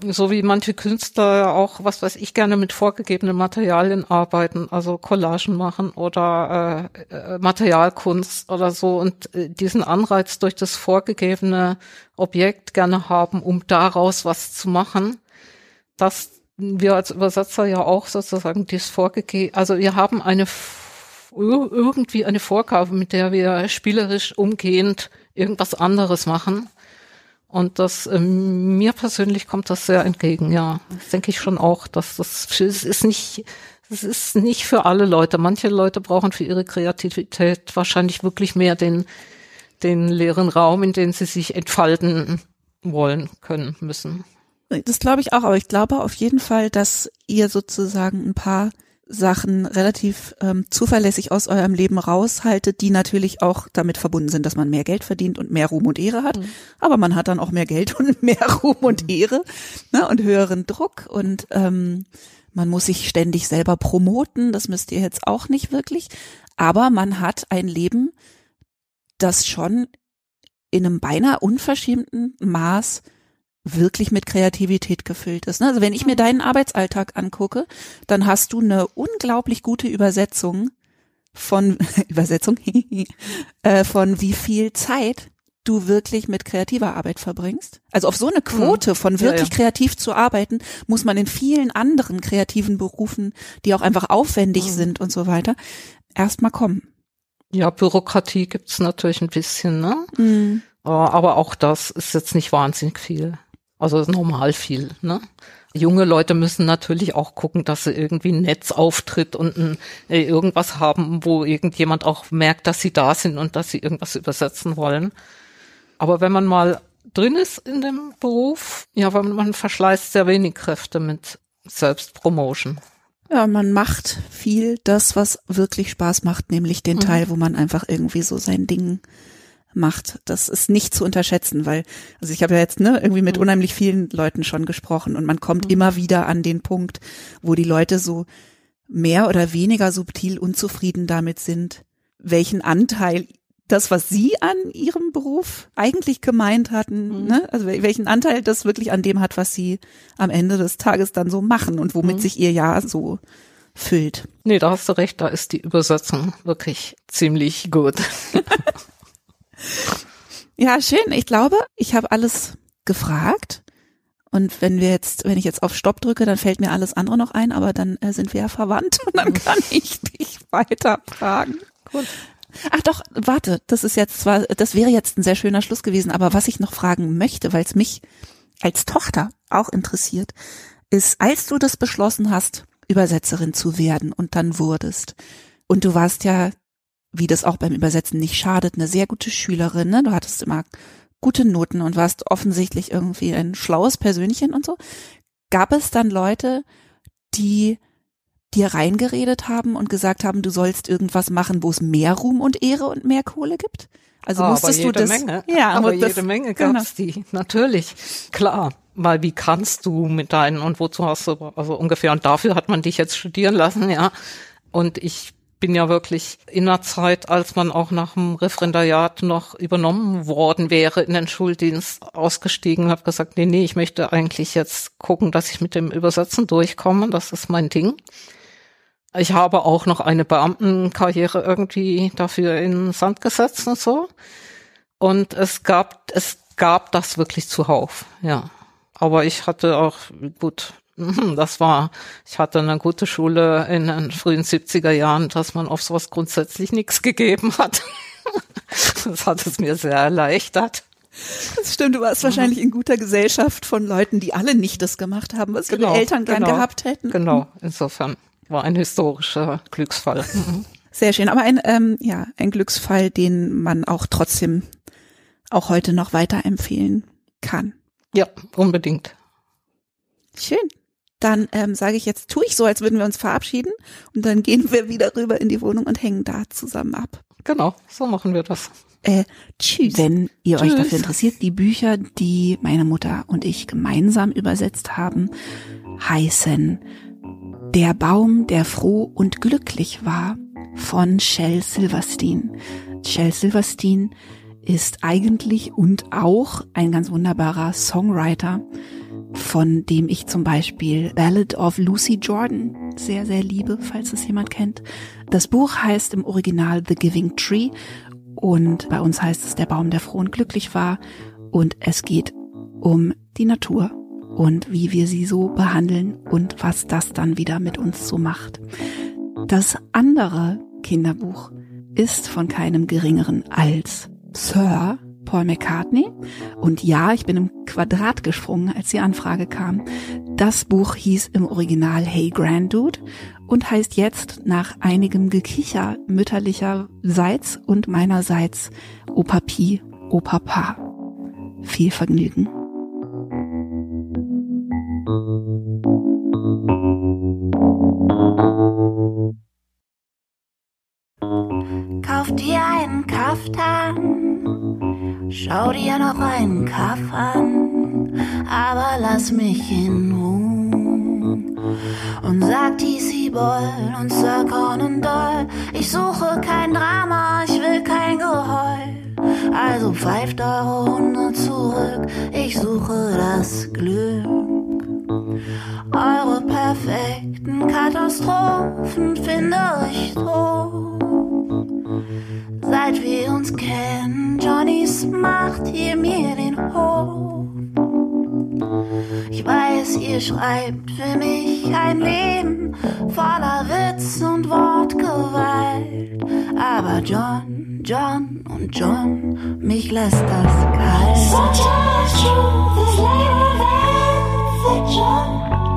so wie manche Künstler auch, was weiß ich, gerne mit vorgegebenen Materialien arbeiten, also Collagen machen oder äh, äh, Materialkunst oder so und äh, diesen Anreiz durch das vorgegebene Objekt gerne haben, um daraus was zu machen, dass wir als Übersetzer ja auch sozusagen dies vorgegeben, also wir haben eine irgendwie eine Vorgabe, mit der wir spielerisch umgehend irgendwas anderes machen. Und das ähm, mir persönlich kommt das sehr entgegen, ja. Das denke ich schon auch, dass das, es ist nicht, es ist nicht für alle Leute. Manche Leute brauchen für ihre Kreativität wahrscheinlich wirklich mehr den, den leeren Raum, in dem sie sich entfalten wollen, können, müssen. Das glaube ich auch, aber ich glaube auf jeden Fall, dass ihr sozusagen ein paar Sachen relativ ähm, zuverlässig aus eurem Leben raushaltet, die natürlich auch damit verbunden sind, dass man mehr Geld verdient und mehr Ruhm und Ehre hat. Mhm. Aber man hat dann auch mehr Geld und mehr Ruhm und mhm. Ehre ne, und höheren Druck und ähm, man muss sich ständig selber promoten. Das müsst ihr jetzt auch nicht wirklich. Aber man hat ein Leben, das schon in einem beinahe unverschämten Maß wirklich mit Kreativität gefüllt ist. Ne? Also wenn ich mir mhm. deinen Arbeitsalltag angucke, dann hast du eine unglaublich gute Übersetzung von Übersetzung äh, von wie viel Zeit du wirklich mit kreativer Arbeit verbringst. Also auf so eine Quote mhm. von wirklich ja, ja. kreativ zu arbeiten, muss man in vielen anderen kreativen Berufen, die auch einfach aufwendig mhm. sind und so weiter, erstmal kommen. Ja, Bürokratie gibt's natürlich ein bisschen, ne? Mhm. Aber auch das ist jetzt nicht wahnsinnig viel. Also normal viel, ne? Junge Leute müssen natürlich auch gucken, dass sie irgendwie ein Netz auftritt und ein, äh, irgendwas haben, wo irgendjemand auch merkt, dass sie da sind und dass sie irgendwas übersetzen wollen. Aber wenn man mal drin ist in dem Beruf, ja, man, man verschleißt sehr wenig Kräfte mit Selbstpromotion. Ja, man macht viel das, was wirklich Spaß macht, nämlich den mhm. Teil, wo man einfach irgendwie so sein Ding macht. Das ist nicht zu unterschätzen, weil, also ich habe ja jetzt ne, irgendwie mit mhm. unheimlich vielen Leuten schon gesprochen und man kommt mhm. immer wieder an den Punkt, wo die Leute so mehr oder weniger subtil unzufrieden damit sind, welchen Anteil das, was Sie an Ihrem Beruf eigentlich gemeint hatten, mhm. ne? also welchen Anteil das wirklich an dem hat, was Sie am Ende des Tages dann so machen und womit mhm. sich Ihr Jahr so füllt. Nee, da hast du recht, da ist die Übersetzung wirklich ziemlich gut. ja, schön. Ich glaube, ich habe alles gefragt. Und wenn wir jetzt, wenn ich jetzt auf Stopp drücke, dann fällt mir alles andere noch ein, aber dann äh, sind wir ja verwandt und dann kann ich dich weiter fragen. Gut. Ach doch, warte, das ist jetzt zwar, das wäre jetzt ein sehr schöner Schluss gewesen, aber was ich noch fragen möchte, weil es mich als Tochter auch interessiert, ist, als du das beschlossen hast, Übersetzerin zu werden und dann wurdest, und du warst ja wie das auch beim Übersetzen nicht schadet, eine sehr gute Schülerin, ne? Du hattest immer gute Noten und warst offensichtlich irgendwie ein schlaues Persönchen und so. Gab es dann Leute, die dir reingeredet haben und gesagt haben, du sollst irgendwas machen, wo es mehr Ruhm und Ehre und mehr Kohle gibt? Also oh, musstest du das? Menge. Ja, aber das, jede Menge gab's genau. die. Natürlich, klar. Weil wie kannst du mit deinen und wozu hast du also ungefähr und dafür hat man dich jetzt studieren lassen, ja. Und ich bin ja wirklich in einer Zeit, als man auch nach dem Referendariat noch übernommen worden wäre in den Schuldienst ausgestiegen, habe gesagt, nee, nee, ich möchte eigentlich jetzt gucken, dass ich mit dem Übersetzen durchkomme. Das ist mein Ding. Ich habe auch noch eine Beamtenkarriere irgendwie dafür in Sand gesetzt und so. Und es gab, es gab das wirklich zuhauf, ja. Aber ich hatte auch, gut, das war, ich hatte eine gute Schule in den frühen 70er Jahren, dass man auf sowas grundsätzlich nichts gegeben hat. Das hat es mir sehr erleichtert. Das stimmt, du warst mhm. wahrscheinlich in guter Gesellschaft von Leuten, die alle nicht das gemacht haben, was genau, ihre Eltern gern genau, gehabt hätten. Genau, insofern war ein historischer Glücksfall. Mhm. Sehr schön, aber ein, ähm, ja, ein Glücksfall, den man auch trotzdem auch heute noch weiterempfehlen kann. Ja, unbedingt. Schön dann ähm, sage ich jetzt, tue ich so, als würden wir uns verabschieden und dann gehen wir wieder rüber in die Wohnung und hängen da zusammen ab. Genau, so machen wir das. Äh, tschüss. Wenn ihr tschüss. euch dafür interessiert, die Bücher, die meine Mutter und ich gemeinsam übersetzt haben, heißen Der Baum, der froh und glücklich war von Shell Silverstein. Shell Silverstein ist eigentlich und auch ein ganz wunderbarer Songwriter von dem ich zum Beispiel Ballad of Lucy Jordan sehr, sehr liebe, falls es jemand kennt. Das Buch heißt im Original The Giving Tree und bei uns heißt es Der Baum, der froh und glücklich war und es geht um die Natur und wie wir sie so behandeln und was das dann wieder mit uns so macht. Das andere Kinderbuch ist von keinem geringeren als Sir Paul McCartney. Und ja, ich bin im Quadrat gesprungen, als die Anfrage kam. Das Buch hieß im Original Hey Granddude und heißt jetzt nach einigem Gekicher mütterlicherseits und meinerseits Opa Pi, Opa Pa. Viel Vergnügen. Kauf dir einen Kaftan, schau dir noch einen Kaff an, aber lass mich in Ruhe. Und sag DC Boy und Sir Conan Doyle, ich suche kein Drama, ich will kein Geheul. Also pfeift eure Hunde zurück, ich suche das Glück. Eure perfekten Katastrophen finde ich tot. Seit wir uns kennen, Johnnys macht hier mir den Hof. Ich weiß, ihr schreibt für mich ein Leben voller Witz und Wortgewalt. Aber John, John und John, mich lässt das kalt. Sometimes truth is later than fiction. Sometimes